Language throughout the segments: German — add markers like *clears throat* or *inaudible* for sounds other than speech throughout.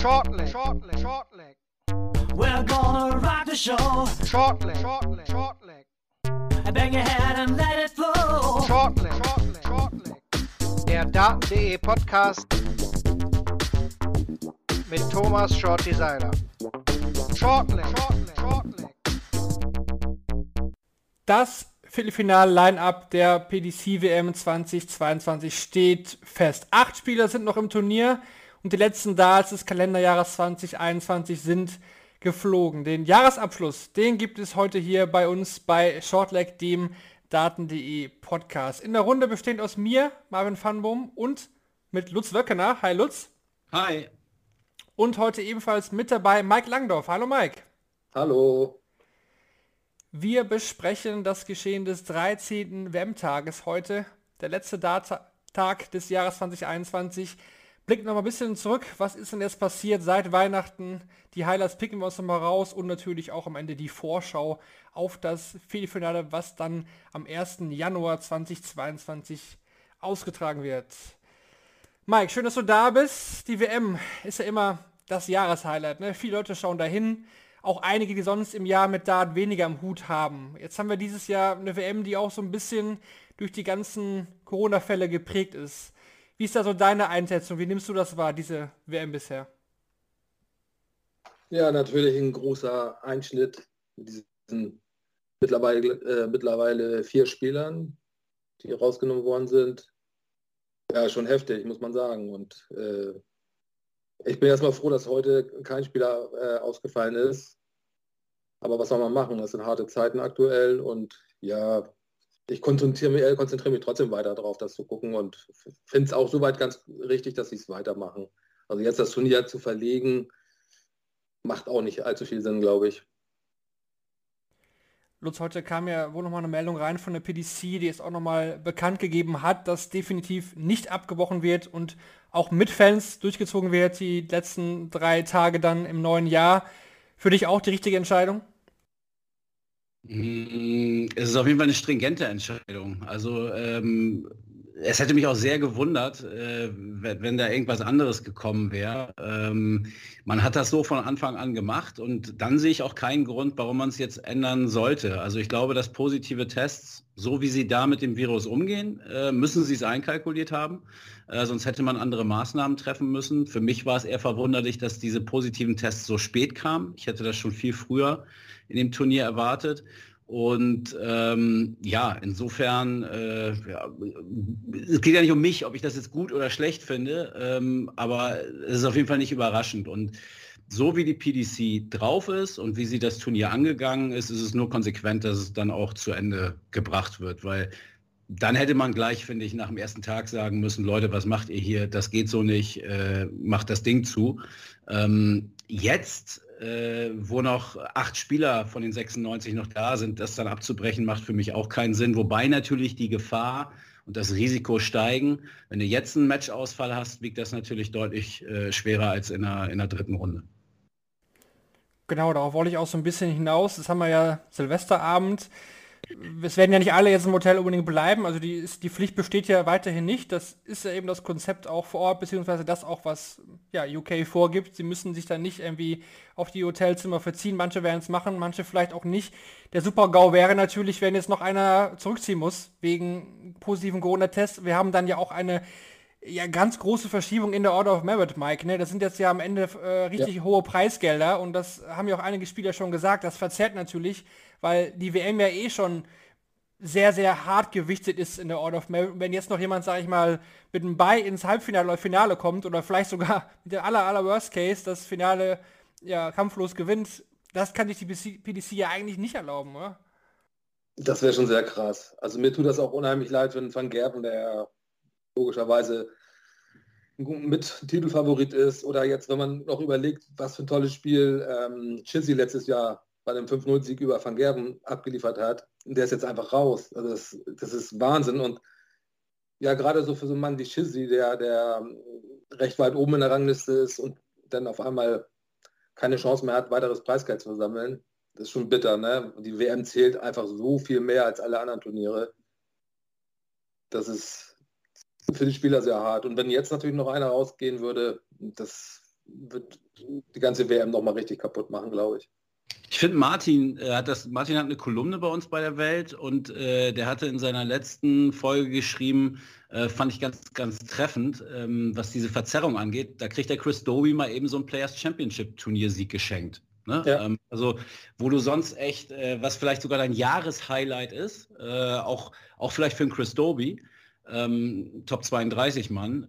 Shortleg, shortleg, shortleg. We're gonna rock the show. Shortleg, shortleg, shortleg. Bang your head and let it flow. Shortleg, shortleg, shortleg. Der Daten.de Podcast mit Thomas Shorty Seiler. Shortleg, shortleg, shortleg. Das Viertelfinal-Line-Up der PDC WM 2022 steht fest. Acht Spieler sind noch im Turnier und die letzten Darts des Kalenderjahres 2021 sind geflogen. Den Jahresabschluss, den gibt es heute hier bei uns bei Shortleg, dem Daten.de Podcast. In der Runde bestehend aus mir, Marvin Fanbum und mit Lutz Wöckener. Hi Lutz. Hi. Und heute ebenfalls mit dabei Mike Langdorf. Hallo Mike. Hallo. Wir besprechen das Geschehen des 13. WM-Tages heute, der letzte Data-Tag des Jahres 2021. Blicken noch mal ein bisschen zurück, was ist denn jetzt passiert seit Weihnachten? Die Highlights picken wir uns noch mal raus und natürlich auch am Ende die Vorschau auf das Viertelfinale, was dann am 1. Januar 2022 ausgetragen wird. Mike, schön, dass du da bist. Die WM ist ja immer das Jahreshighlight. Ne? Viele Leute schauen dahin auch einige, die sonst im Jahr mit Dart weniger am Hut haben. Jetzt haben wir dieses Jahr eine WM, die auch so ein bisschen durch die ganzen Corona-Fälle geprägt ist. Wie ist da so deine Einschätzung? Wie nimmst du das wahr, diese WM bisher? Ja, natürlich ein großer Einschnitt mit diesen mittlerweile, äh, mittlerweile vier Spielern, die rausgenommen worden sind. Ja, schon heftig, muss man sagen. Und äh, ich bin erstmal froh, dass heute kein Spieler äh, ausgefallen ist. Aber was soll man machen? Das sind harte Zeiten aktuell und ja, ich konzentriere mich, äh, konzentriere mich trotzdem weiter darauf, das zu gucken und finde es auch soweit ganz richtig, dass sie es weitermachen. Also jetzt das Turnier zu verlegen, macht auch nicht allzu viel Sinn, glaube ich. Lutz, heute kam ja wohl nochmal eine Meldung rein von der PDC, die es auch nochmal bekannt gegeben hat, dass definitiv nicht abgebrochen wird und auch mit Fans durchgezogen wird, die letzten drei Tage dann im neuen Jahr. Für dich auch die richtige Entscheidung? Mm, es ist auf jeden Fall eine stringente Entscheidung. Also ähm, es hätte mich auch sehr gewundert, äh, wenn, da irgendwas anderes gekommen wäre. Ähm, man hat das so von Anfang an gemacht und dann sehe ich auch keinen Grund, warum man es jetzt ändern sollte. Also ich glaube, dass positive Tests, so wie sie da mit dem Virus umgehen, äh, müssen sie es einkalkuliert haben. Äh, sonst hätte man andere Maßnahmen treffen müssen. Für mich war es eher verwunderlich, dass diese positiven Tests so spät kamen. Ich hätte das schon viel früher in dem Turnier erwartet. Und ähm, ja, insofern, äh, ja, es geht ja nicht um mich, ob ich das jetzt gut oder schlecht finde, ähm, aber es ist auf jeden Fall nicht überraschend. Und so wie die PDC drauf ist und wie sie das Turnier angegangen ist, ist es nur konsequent, dass es dann auch zu Ende gebracht wird, weil dann hätte man gleich, finde ich, nach dem ersten Tag sagen müssen, Leute, was macht ihr hier? Das geht so nicht, äh, macht das Ding zu. Ähm, jetzt äh, wo noch acht Spieler von den 96 noch da sind, das dann abzubrechen, macht für mich auch keinen Sinn. Wobei natürlich die Gefahr und das Risiko steigen. Wenn du jetzt einen Matchausfall hast, wiegt das natürlich deutlich äh, schwerer als in der, in der dritten Runde. Genau, darauf wollte ich auch so ein bisschen hinaus. Das haben wir ja Silvesterabend es werden ja nicht alle jetzt im Hotel unbedingt bleiben, also die, ist, die Pflicht besteht ja weiterhin nicht. Das ist ja eben das Konzept auch vor Ort, beziehungsweise das auch, was ja, UK vorgibt. Sie müssen sich dann nicht irgendwie auf die Hotelzimmer verziehen. Manche werden es machen, manche vielleicht auch nicht. Der Super-GAU wäre natürlich, wenn jetzt noch einer zurückziehen muss, wegen positiven Corona-Tests. Wir haben dann ja auch eine ja, ganz große Verschiebung in der Order of Merit, Mike. Ne? Das sind jetzt ja am Ende äh, richtig ja. hohe Preisgelder und das haben ja auch einige Spieler schon gesagt. Das verzerrt natürlich weil die WM ja eh schon sehr, sehr hart gewichtet ist in der Order of Merit. Wenn jetzt noch jemand, sage ich mal, mit einem Bye ins Halbfinale oder Finale kommt oder vielleicht sogar *laughs* mit der aller, aller Worst Case das Finale ja, kampflos gewinnt, das kann sich die PDC ja eigentlich nicht erlauben, oder? Das wäre schon sehr krass. Also mir tut das auch unheimlich leid, wenn Van Gerben, der logischerweise mit Titelfavorit ist, oder jetzt, wenn man noch überlegt, was für ein tolles Spiel ähm, Chizzy letztes Jahr bei dem 5-0-Sieg über Van Gerben abgeliefert hat, der ist jetzt einfach raus. Also das, das ist Wahnsinn. Und ja, gerade so für so einen Mann wie Shizzy, der, der recht weit oben in der Rangliste ist und dann auf einmal keine Chance mehr hat, weiteres Preisgeld zu versammeln, das ist schon bitter. Ne? Die WM zählt einfach so viel mehr als alle anderen Turniere. Das ist für die Spieler sehr hart. Und wenn jetzt natürlich noch einer rausgehen würde, das wird die ganze WM nochmal richtig kaputt machen, glaube ich. Ich finde Martin äh, hat das Martin hat eine Kolumne bei uns bei der Welt und äh, der hatte in seiner letzten Folge geschrieben, äh, fand ich ganz ganz treffend, ähm, was diese Verzerrung angeht. Da kriegt der Chris Doby mal eben so ein Players Championship Turniersieg geschenkt. Ne? Ja. Ähm, also wo du sonst echt, äh, was vielleicht sogar dein Jahreshighlight ist, äh, auch auch vielleicht für einen Chris Doby, ähm, Top 32 Mann.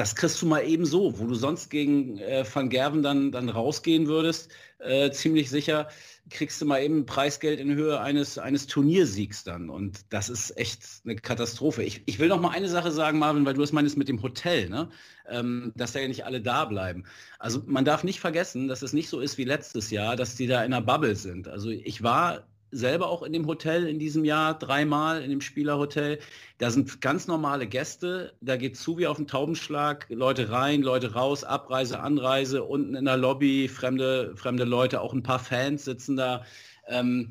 Das kriegst du mal eben so, wo du sonst gegen äh, Van Gerven dann, dann rausgehen würdest, äh, ziemlich sicher, kriegst du mal eben Preisgeld in Höhe eines, eines Turniersiegs dann. Und das ist echt eine Katastrophe. Ich, ich will noch mal eine Sache sagen, Marvin, weil du es meinst mit dem Hotel, ne? ähm, dass da ja nicht alle da bleiben. Also man darf nicht vergessen, dass es nicht so ist wie letztes Jahr, dass die da in einer Bubble sind. Also ich war selber auch in dem Hotel in diesem Jahr, dreimal in dem Spielerhotel. Da sind ganz normale Gäste, da geht zu wie auf den Taubenschlag, Leute rein, Leute raus, Abreise, Anreise, unten in der Lobby, fremde, fremde Leute, auch ein paar Fans sitzen da. Ähm,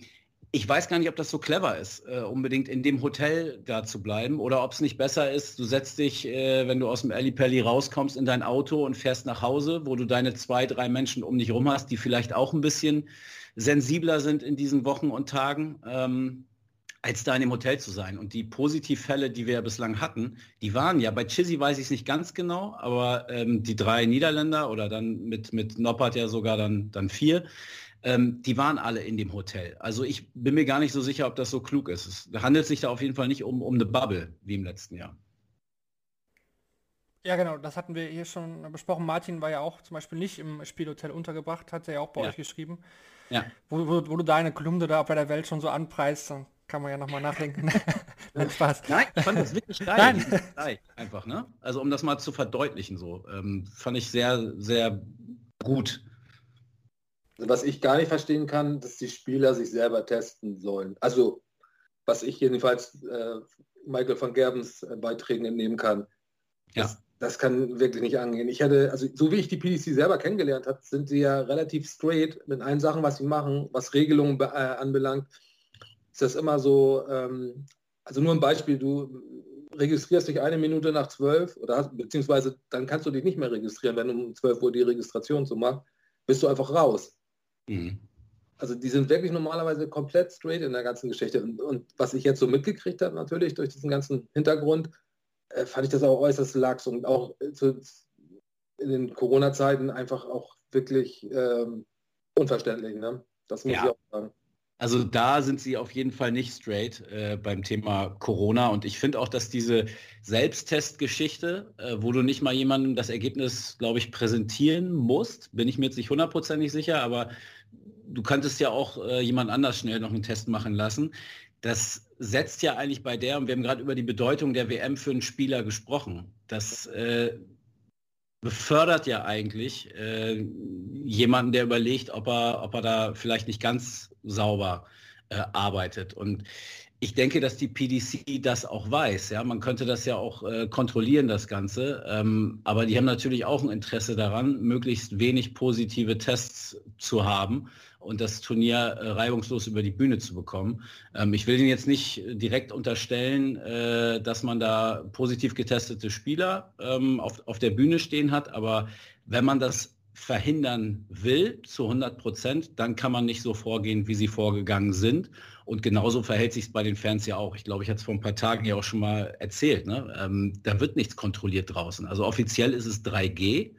ich weiß gar nicht, ob das so clever ist, äh, unbedingt in dem Hotel da zu bleiben oder ob es nicht besser ist, du setzt dich, äh, wenn du aus dem Pelli rauskommst, in dein Auto und fährst nach Hause, wo du deine zwei, drei Menschen um dich rum hast, die vielleicht auch ein bisschen sensibler sind in diesen Wochen und Tagen, ähm, als da in dem Hotel zu sein. Und die Positivfälle, die wir ja bislang hatten, die waren ja, bei Chizzy weiß ich es nicht ganz genau, aber ähm, die drei Niederländer oder dann mit, mit Noppert ja sogar dann, dann vier, ähm, die waren alle in dem Hotel. Also ich bin mir gar nicht so sicher, ob das so klug ist. Es handelt sich da auf jeden Fall nicht um, um eine Bubble wie im letzten Jahr. Ja, genau, das hatten wir hier schon besprochen. Martin war ja auch zum Beispiel nicht im Spielhotel untergebracht, hat er ja auch bei ja. euch geschrieben. Ja. Wo, wo, wo, du deine Kolumne da bei der Welt schon so anpreist, dann kann man ja nochmal nachdenken. *laughs* Nein, Spaß. Nein, ich fand das wirklich geil. Nein. Einfach, ne? Also um das mal zu verdeutlichen so, ähm, fand ich sehr, sehr gut. Was ich gar nicht verstehen kann, dass die Spieler sich selber testen sollen. Also was ich jedenfalls äh, Michael van Gerbens äh, Beiträgen entnehmen kann. Ja. Das, kann wirklich nicht angehen. Ich hätte, also so wie ich die PDC selber kennengelernt habe, sind sie ja relativ straight mit allen Sachen, was sie machen, was Regelungen äh, anbelangt. Ist das immer so, ähm, also nur ein Beispiel, du registrierst dich eine Minute nach zwölf oder hast, beziehungsweise dann kannst du dich nicht mehr registrieren, wenn um zwölf Uhr die Registration so machst, bist du einfach raus. Mhm. Also die sind wirklich normalerweise komplett straight in der ganzen Geschichte. Und, und was ich jetzt so mitgekriegt habe, natürlich durch diesen ganzen Hintergrund, äh, fand ich das auch äußerst lax und auch zu, in den Corona-Zeiten einfach auch wirklich ähm, unverständlich. Ne? Das muss ja. ich auch sagen. Also da sind sie auf jeden Fall nicht straight äh, beim Thema Corona. Und ich finde auch, dass diese Selbsttestgeschichte, äh, wo du nicht mal jemandem das Ergebnis, glaube ich, präsentieren musst, bin ich mir jetzt nicht hundertprozentig sicher, aber du könntest ja auch äh, jemand anders schnell noch einen Test machen lassen das setzt ja eigentlich bei der, und wir haben gerade über die Bedeutung der WM für einen Spieler gesprochen, das äh, befördert ja eigentlich äh, jemanden, der überlegt, ob er, ob er da vielleicht nicht ganz sauber äh, arbeitet. Und ich denke, dass die PDC das auch weiß. Ja, man könnte das ja auch äh, kontrollieren, das Ganze. Ähm, aber die haben natürlich auch ein Interesse daran, möglichst wenig positive Tests zu haben und das Turnier äh, reibungslos über die Bühne zu bekommen. Ähm, ich will Ihnen jetzt nicht direkt unterstellen, äh, dass man da positiv getestete Spieler ähm, auf, auf der Bühne stehen hat, aber wenn man das verhindern will zu 100 Prozent, dann kann man nicht so vorgehen, wie sie vorgegangen sind. Und genauso verhält sich es bei den Fans ja auch. Ich glaube, ich hatte es vor ein paar Tagen ja auch schon mal erzählt. Ne? Ähm, da wird nichts kontrolliert draußen. Also offiziell ist es 3G,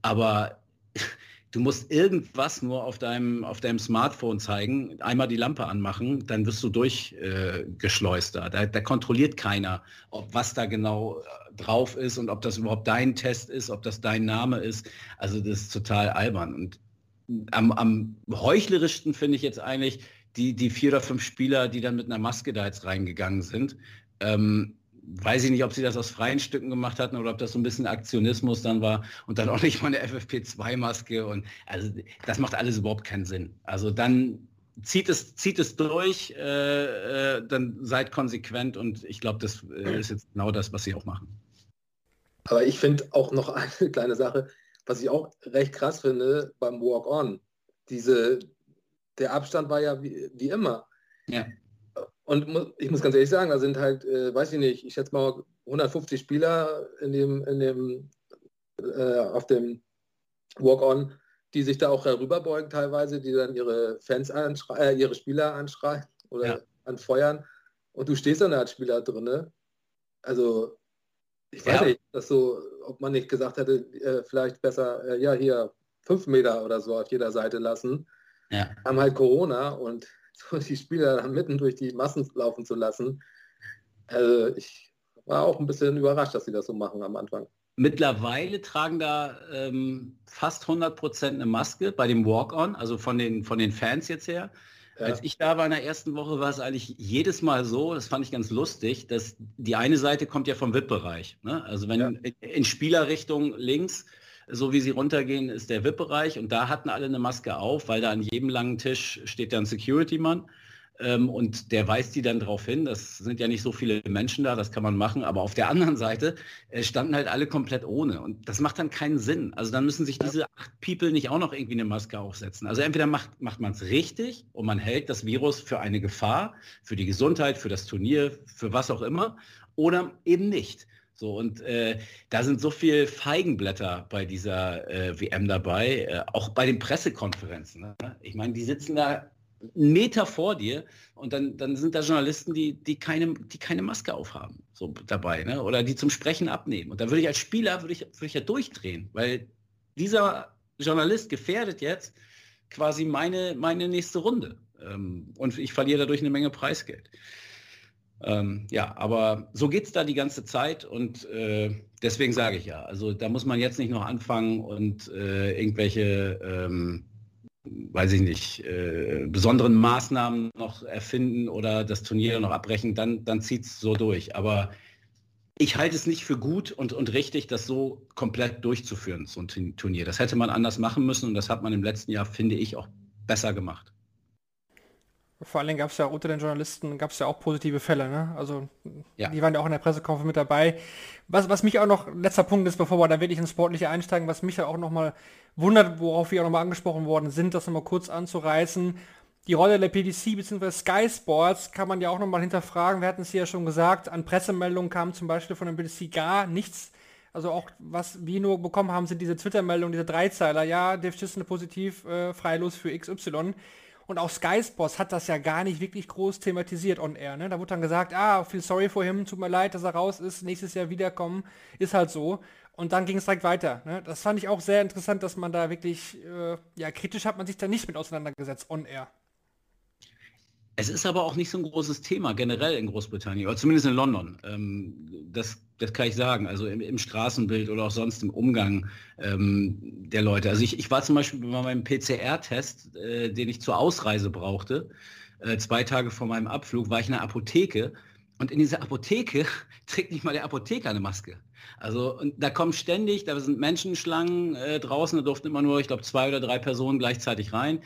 aber du musst irgendwas nur auf deinem, auf deinem Smartphone zeigen, einmal die Lampe anmachen, dann wirst du durchgeschleust äh, da. da. kontrolliert keiner, ob was da genau äh, drauf ist und ob das überhaupt dein Test ist, ob das dein Name ist. Also das ist total albern. Und am, am heuchlerischsten finde ich jetzt eigentlich die, die vier oder fünf Spieler, die dann mit einer Maske da jetzt reingegangen sind. Ähm, weiß ich nicht, ob sie das aus freien Stücken gemacht hatten oder ob das so ein bisschen Aktionismus dann war und dann *laughs* auch nicht mal eine FFP2-Maske und also das macht alles überhaupt keinen Sinn. Also dann zieht es, zieht es durch, äh, äh, dann seid konsequent und ich glaube, das äh, ist jetzt genau das, was sie auch machen. Aber ich finde auch noch *laughs* eine kleine Sache, was ich auch recht krass finde beim Walk-On. Diese, der Abstand war ja wie, wie immer. Ja. Und ich muss ganz ehrlich sagen, da sind halt, äh, weiß ich nicht, ich schätze mal 150 Spieler in dem, in dem äh, auf dem Walk-On, die sich da auch herüberbeugen teilweise, die dann ihre Fans äh, ihre Spieler anschreien oder ja. anfeuern und du stehst dann als Spieler drin. Also ich weiß ja. nicht, dass so, ob man nicht gesagt hätte, äh, vielleicht besser, äh, ja hier fünf Meter oder so auf jeder Seite lassen. Ja. Haben halt Corona und so die Spieler dann mitten durch die Massen laufen zu lassen. Also ich war auch ein bisschen überrascht, dass sie das so machen am Anfang. Mittlerweile tragen da ähm, fast 100 Prozent eine Maske bei dem Walk-On, also von den, von den Fans jetzt her. Ja. Als ich da war in der ersten Woche, war es eigentlich jedes Mal so, das fand ich ganz lustig, dass die eine Seite kommt ja vom VIP-Bereich. Ne? Also wenn ja. in, in Spielerrichtung links, so wie sie runtergehen, ist der VIP-Bereich und da hatten alle eine Maske auf, weil da an jedem langen Tisch steht ein Security-Mann ähm, und der weist die dann darauf hin. Das sind ja nicht so viele Menschen da, das kann man machen. Aber auf der anderen Seite äh, standen halt alle komplett ohne. Und das macht dann keinen Sinn. Also dann müssen sich diese acht People nicht auch noch irgendwie eine Maske aufsetzen. Also entweder macht, macht man es richtig und man hält das Virus für eine Gefahr, für die Gesundheit, für das Turnier, für was auch immer, oder eben nicht. So, und äh, da sind so viele Feigenblätter bei dieser äh, WM dabei, äh, auch bei den Pressekonferenzen. Ne? Ich meine, die sitzen da einen Meter vor dir und dann, dann sind da Journalisten, die, die, keine, die keine Maske aufhaben, so dabei, ne? oder die zum Sprechen abnehmen. Und da würde ich als Spieler, würde ich, würde ich ja durchdrehen, weil dieser Journalist gefährdet jetzt quasi meine, meine nächste Runde. Ähm, und ich verliere dadurch eine Menge Preisgeld. Ähm, ja, aber so geht es da die ganze Zeit und äh, deswegen sage ich ja, also da muss man jetzt nicht noch anfangen und äh, irgendwelche ähm, weiß ich nicht, äh, besonderen Maßnahmen noch erfinden oder das Turnier noch abbrechen, dann, dann zieht es so durch. Aber ich halte es nicht für gut und, und richtig, das so komplett durchzuführen, so ein Turnier. Das hätte man anders machen müssen und das hat man im letzten Jahr, finde ich, auch besser gemacht. Vor allen Dingen gab es ja unter den Journalisten gab es ja auch positive Fälle, ne? Also ja. die waren ja auch in der Pressekonferenz mit dabei. Was, was mich auch noch, letzter Punkt ist, bevor wir da wirklich ins Sportliche einsteigen, was mich ja auch nochmal wundert, worauf wir auch nochmal angesprochen worden sind, das nochmal kurz anzureißen. Die Rolle der PDC bzw. Sky Sports kann man ja auch nochmal hinterfragen. Wir hatten es hier ja schon gesagt, an Pressemeldungen kam zum Beispiel von der PDC gar nichts. Also auch was wir nur bekommen haben, sind diese Twitter-Meldungen, diese Dreizeiler. Ja, Dave Chisholm positiv, äh, freilos für XY. Und auch Sky Sports hat das ja gar nicht wirklich groß thematisiert on air. Ne? Da wurde dann gesagt, ah, viel sorry for him, tut mir leid, dass er raus ist, nächstes Jahr wiederkommen, ist halt so. Und dann ging es direkt weiter. Ne? Das fand ich auch sehr interessant, dass man da wirklich, äh, ja, kritisch hat man sich da nicht mit auseinandergesetzt on air. Es ist aber auch nicht so ein großes Thema generell in Großbritannien, oder zumindest in London. Ähm, das, das kann ich sagen, also im, im Straßenbild oder auch sonst im Umgang ähm, der Leute. Also ich, ich war zum Beispiel bei meinem PCR-Test, äh, den ich zur Ausreise brauchte, äh, zwei Tage vor meinem Abflug, war ich in einer Apotheke und in dieser Apotheke *laughs* trägt nicht mal der Apotheker eine Maske. Also da kommen ständig, da sind Menschenschlangen äh, draußen, da durften immer nur, ich glaube, zwei oder drei Personen gleichzeitig rein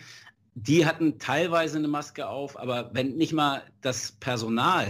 die hatten teilweise eine Maske auf, aber wenn nicht mal das Personal,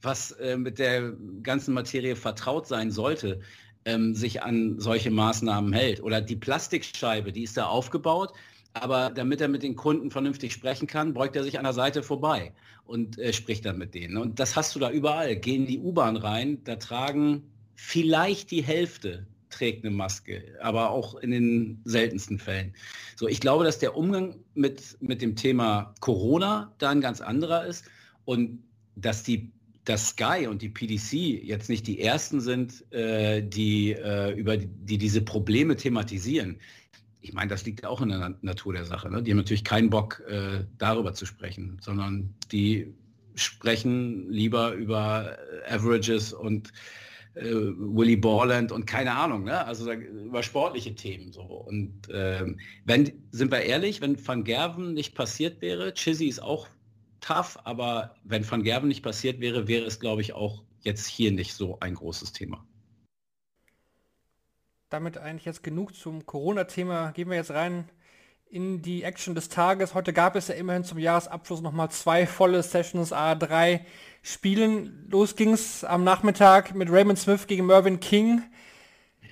was äh, mit der ganzen Materie vertraut sein sollte, ähm, sich an solche Maßnahmen hält. Oder die Plastikscheibe, die ist da aufgebaut, aber damit er mit den Kunden vernünftig sprechen kann, beugt er sich an der Seite vorbei und äh, spricht dann mit denen. Und das hast du da überall. Gehen die U-Bahn rein, da tragen vielleicht die Hälfte trägt eine Maske, aber auch in den seltensten Fällen. So, ich glaube, dass der Umgang mit, mit dem Thema Corona da ein ganz anderer ist und dass die dass Sky und die PDC jetzt nicht die ersten sind, äh, die, äh, über die, die, diese Probleme thematisieren. Ich meine, das liegt auch in der Natur der Sache. Ne? Die haben natürlich keinen Bock, äh, darüber zu sprechen, sondern die sprechen lieber über Averages und äh, Willy Borland und keine Ahnung, ne? also über sportliche Themen so. Und ähm, wenn, sind wir ehrlich, wenn Van Gerven nicht passiert wäre, Chizzy ist auch tough, aber wenn Van Gerven nicht passiert wäre, wäre es, glaube ich, auch jetzt hier nicht so ein großes Thema. Damit eigentlich jetzt genug zum Corona-Thema. Gehen wir jetzt rein in die Action des Tages. Heute gab es ja immerhin zum Jahresabschluss nochmal zwei volle Sessions A3 Spielen. Los ging es am Nachmittag mit Raymond Smith gegen Mervyn King.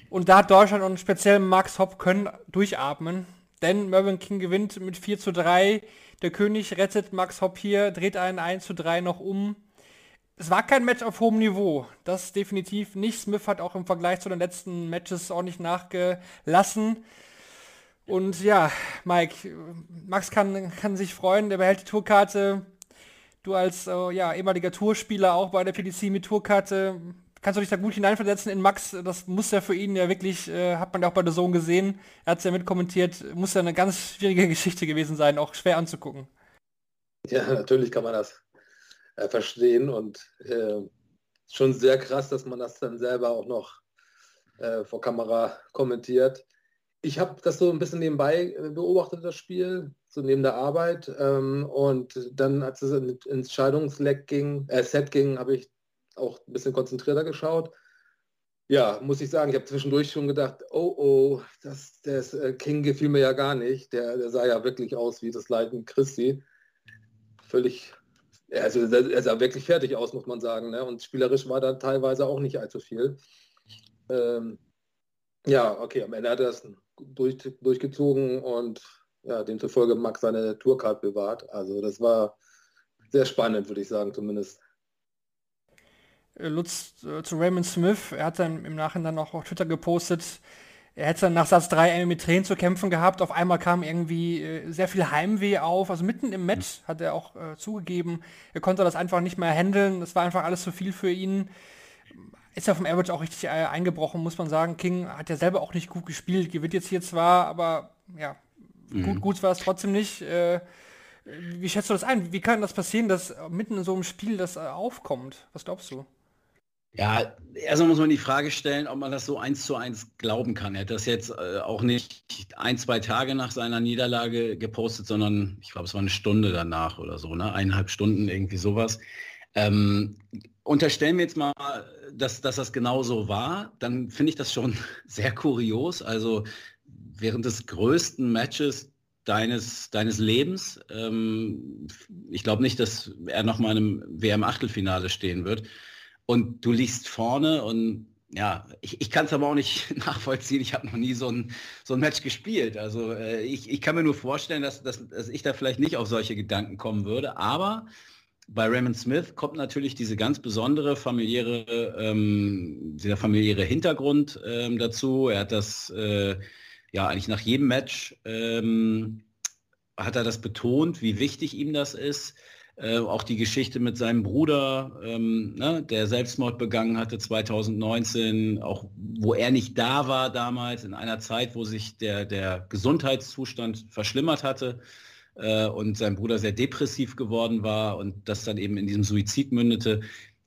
Und da hat Deutschland und speziell Max Hopp können durchatmen. Denn Mervyn King gewinnt mit 4 zu 3. Der König rettet Max Hopp hier, dreht einen 1 zu 3 noch um. es war kein Match auf hohem Niveau. Das definitiv nicht. Smith hat auch im Vergleich zu den letzten Matches auch nicht nachgelassen. Und ja, Mike, Max kann, kann sich freuen, der behält die Tourkarte. Du als äh, ja, ehemaliger Tourspieler auch bei der PDC mit Tourkarte, kannst du dich da gut hineinversetzen in Max? Das muss ja für ihn ja wirklich, äh, hat man ja auch bei der Sohn gesehen, er hat es ja mitkommentiert, muss ja eine ganz schwierige *laughs* Geschichte gewesen sein, auch schwer anzugucken. Ja, natürlich kann man das äh, verstehen und äh, schon sehr krass, dass man das dann selber auch noch äh, vor Kamera kommentiert. Ich habe das so ein bisschen nebenbei äh, beobachtet, das Spiel, so neben der Arbeit. Ähm, und dann, als es ins Entscheidungsleck ging, äh, Set ging, habe ich auch ein bisschen konzentrierter geschaut. Ja, muss ich sagen, ich habe zwischendurch schon gedacht, oh oh, das, das äh, King gefiel mir ja gar nicht. Der, der sah ja wirklich aus wie das Leiden Christi. Völlig also er sah wirklich fertig aus, muss man sagen. Ne? Und spielerisch war da teilweise auch nicht allzu viel. Ähm, ja, okay, am Ende hat er es durch, durchgezogen und ja, demzufolge Max seine Tourcard bewahrt. Also das war sehr spannend, würde ich sagen, zumindest. Äh, Lutz äh, zu Raymond Smith, er hat dann im Nachhinein auch auf Twitter gepostet, er hätte dann nach Satz 3 mit Tränen zu kämpfen gehabt. Auf einmal kam irgendwie äh, sehr viel Heimweh auf. Also mitten im Match hat er auch äh, zugegeben, er konnte das einfach nicht mehr handeln. Das war einfach alles zu viel für ihn. Ist ja vom Average auch richtig äh, eingebrochen, muss man sagen. King hat ja selber auch nicht gut gespielt. Gewinnt jetzt hier zwar, aber ja, mhm. gut, gut war es trotzdem nicht. Äh, wie schätzt du das ein? Wie kann das passieren, dass mitten in so einem Spiel das äh, aufkommt? Was glaubst du? Ja, erstmal muss man die Frage stellen, ob man das so eins zu eins glauben kann. Er hat das jetzt äh, auch nicht ein, zwei Tage nach seiner Niederlage gepostet, sondern ich glaube, es war eine Stunde danach oder so, ne? Eineinhalb Stunden, irgendwie sowas. Ähm, unterstellen wir jetzt mal, dass, dass das genau so war, dann finde ich das schon *laughs* sehr kurios. Also während des größten Matches deines, deines Lebens, ähm, ich glaube nicht, dass er noch mal im WM-Achtelfinale stehen wird, und du liegst vorne und ja, ich, ich kann es aber auch nicht *laughs* nachvollziehen. Ich habe noch nie so ein, so ein Match gespielt. Also äh, ich, ich kann mir nur vorstellen, dass, dass, dass ich da vielleicht nicht auf solche Gedanken kommen würde. Aber bei Raymond Smith kommt natürlich diese ganz besondere familiäre, ähm, dieser familiäre Hintergrund ähm, dazu. Er hat das äh, ja eigentlich nach jedem Match ähm, hat er das betont, wie wichtig ihm das ist. Äh, auch die Geschichte mit seinem Bruder, ähm, ne, der Selbstmord begangen hatte 2019, auch wo er nicht da war damals, in einer Zeit, wo sich der, der Gesundheitszustand verschlimmert hatte äh, und sein Bruder sehr depressiv geworden war und das dann eben in diesem Suizid mündete.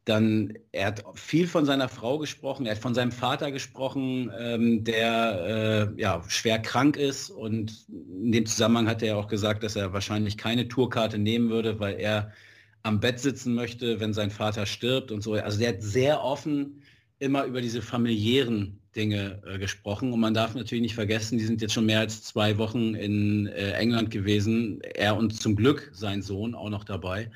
Dann, er hat viel von seiner Frau gesprochen, er hat von seinem Vater gesprochen, ähm, der äh, ja, schwer krank ist. Und in dem Zusammenhang hat er auch gesagt, dass er wahrscheinlich keine Tourkarte nehmen würde, weil er am Bett sitzen möchte, wenn sein Vater stirbt und so. Also der hat sehr offen immer über diese familiären Dinge äh, gesprochen. Und man darf natürlich nicht vergessen, die sind jetzt schon mehr als zwei Wochen in äh, England gewesen. Er und zum Glück sein Sohn auch noch dabei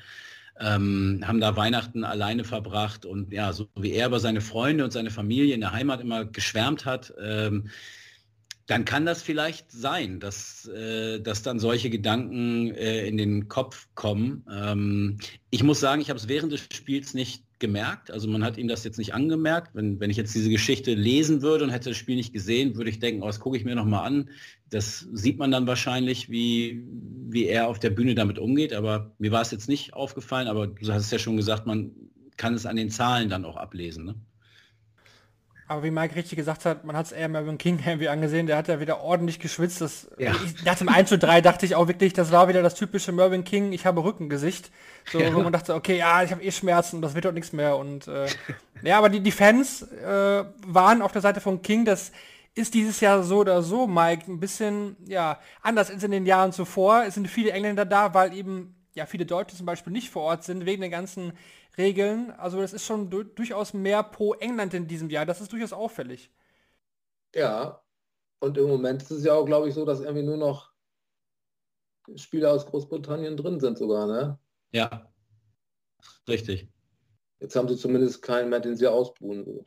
ähm, haben da Weihnachten alleine verbracht und ja, so wie er über seine Freunde und seine Familie in der Heimat immer geschwärmt hat, ähm, dann kann das vielleicht sein, dass, äh, dass dann solche Gedanken äh, in den Kopf kommen. Ähm, ich muss sagen, ich habe es während des Spiels nicht gemerkt. Also man hat ihm das jetzt nicht angemerkt. Wenn, wenn ich jetzt diese Geschichte lesen würde und hätte das Spiel nicht gesehen, würde ich denken, oh, das gucke ich mir nochmal an. Das sieht man dann wahrscheinlich, wie, wie er auf der Bühne damit umgeht. Aber mir war es jetzt nicht aufgefallen, aber du hast es ja schon gesagt, man kann es an den Zahlen dann auch ablesen. Ne? Aber wie Mike richtig gesagt hat, man hat es eher Melvin King irgendwie angesehen, der hat ja wieder ordentlich geschwitzt. Das, ja. ich, nach dem 1 zu 3 dachte ich auch wirklich, das war wieder das typische Melvin King, ich habe Rückengesicht. So, ja. wo man dachte, okay, ja, ich habe eh Schmerzen, das wird doch nichts mehr. Und äh, ja, aber die, die Fans äh, waren auf der Seite von King, das ist dieses Jahr so oder so, Mike, ein bisschen ja anders als in den Jahren zuvor. Es sind viele Engländer da, weil eben ja viele Deutsche zum Beispiel nicht vor Ort sind, wegen den ganzen Regeln. Also das ist schon du durchaus mehr pro England in diesem Jahr. Das ist durchaus auffällig. Ja, und im Moment ist es ja auch, glaube ich, so, dass irgendwie nur noch Spieler aus Großbritannien drin sind sogar, ne? Ja, richtig. Jetzt haben sie zumindest keinen mehr, den sie ausbuhen.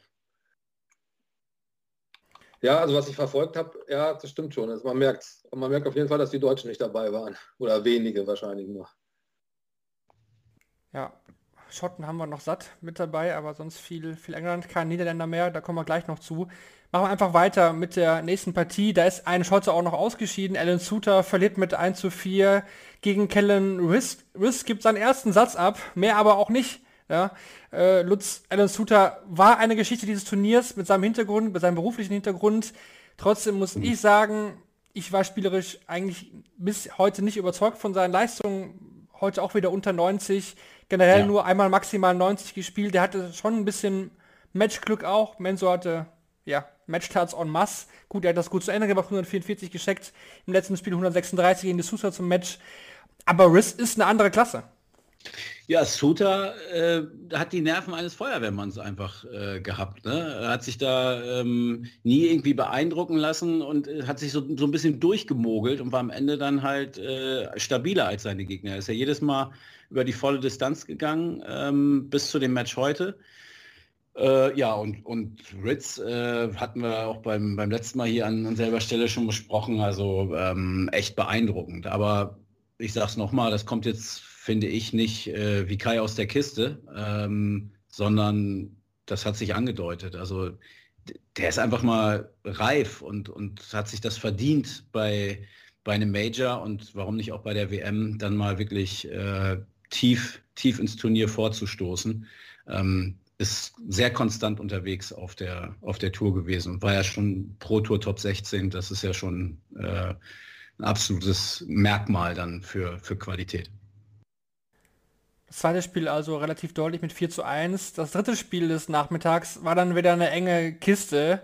Ja, also was ich verfolgt habe, ja, das stimmt schon. Also man merkt man merkt auf jeden Fall, dass die Deutschen nicht dabei waren. Oder wenige wahrscheinlich nur. Ja, Schotten haben wir noch satt mit dabei, aber sonst viel, viel England, kein Niederländer mehr, da kommen wir gleich noch zu. Machen wir einfach weiter mit der nächsten Partie. Da ist ein Schotte auch noch ausgeschieden. Alan Suter verliert mit 1 zu 4 gegen Kellen Risk. Risk gibt seinen ersten Satz ab, mehr aber auch nicht. Ja, äh, Lutz Alan Suter war eine Geschichte dieses Turniers mit seinem Hintergrund, mit seinem beruflichen Hintergrund. Trotzdem muss ich sagen, ich war spielerisch eigentlich bis heute nicht überzeugt von seinen Leistungen. Heute auch wieder unter 90. Generell ja. nur einmal maximal 90 gespielt. Der hatte schon ein bisschen Matchglück auch. Menso hatte ja, Matchstarts en masse. Gut, er hat das gut zu Ende gemacht, 144 gescheckt. Im letzten Spiel 136 gegen die Sousa zum Match. Aber Riss ist eine andere Klasse. Ja, Suter äh, hat die Nerven eines Feuerwehrmanns einfach äh, gehabt. Ne? Er hat sich da ähm, nie irgendwie beeindrucken lassen und äh, hat sich so, so ein bisschen durchgemogelt und war am Ende dann halt äh, stabiler als seine Gegner. Er ist ja jedes Mal über die volle Distanz gegangen ähm, bis zu dem Match heute. Äh, ja, und, und Ritz äh, hatten wir auch beim, beim letzten Mal hier an, an selber Stelle schon besprochen, also ähm, echt beeindruckend. Aber ich sag's nochmal, das kommt jetzt, finde ich, nicht äh, wie Kai aus der Kiste, ähm, sondern das hat sich angedeutet. Also der ist einfach mal reif und, und hat sich das verdient bei, bei einem Major und warum nicht auch bei der WM dann mal wirklich äh, tief, tief ins Turnier vorzustoßen. Ähm, ist sehr konstant unterwegs auf der, auf der Tour gewesen und war ja schon Pro Tour Top 16. Das ist ja schon äh, ein absolutes Merkmal dann für, für Qualität. Das zweite Spiel also relativ deutlich mit 4 zu 1. Das dritte Spiel des Nachmittags war dann wieder eine enge Kiste.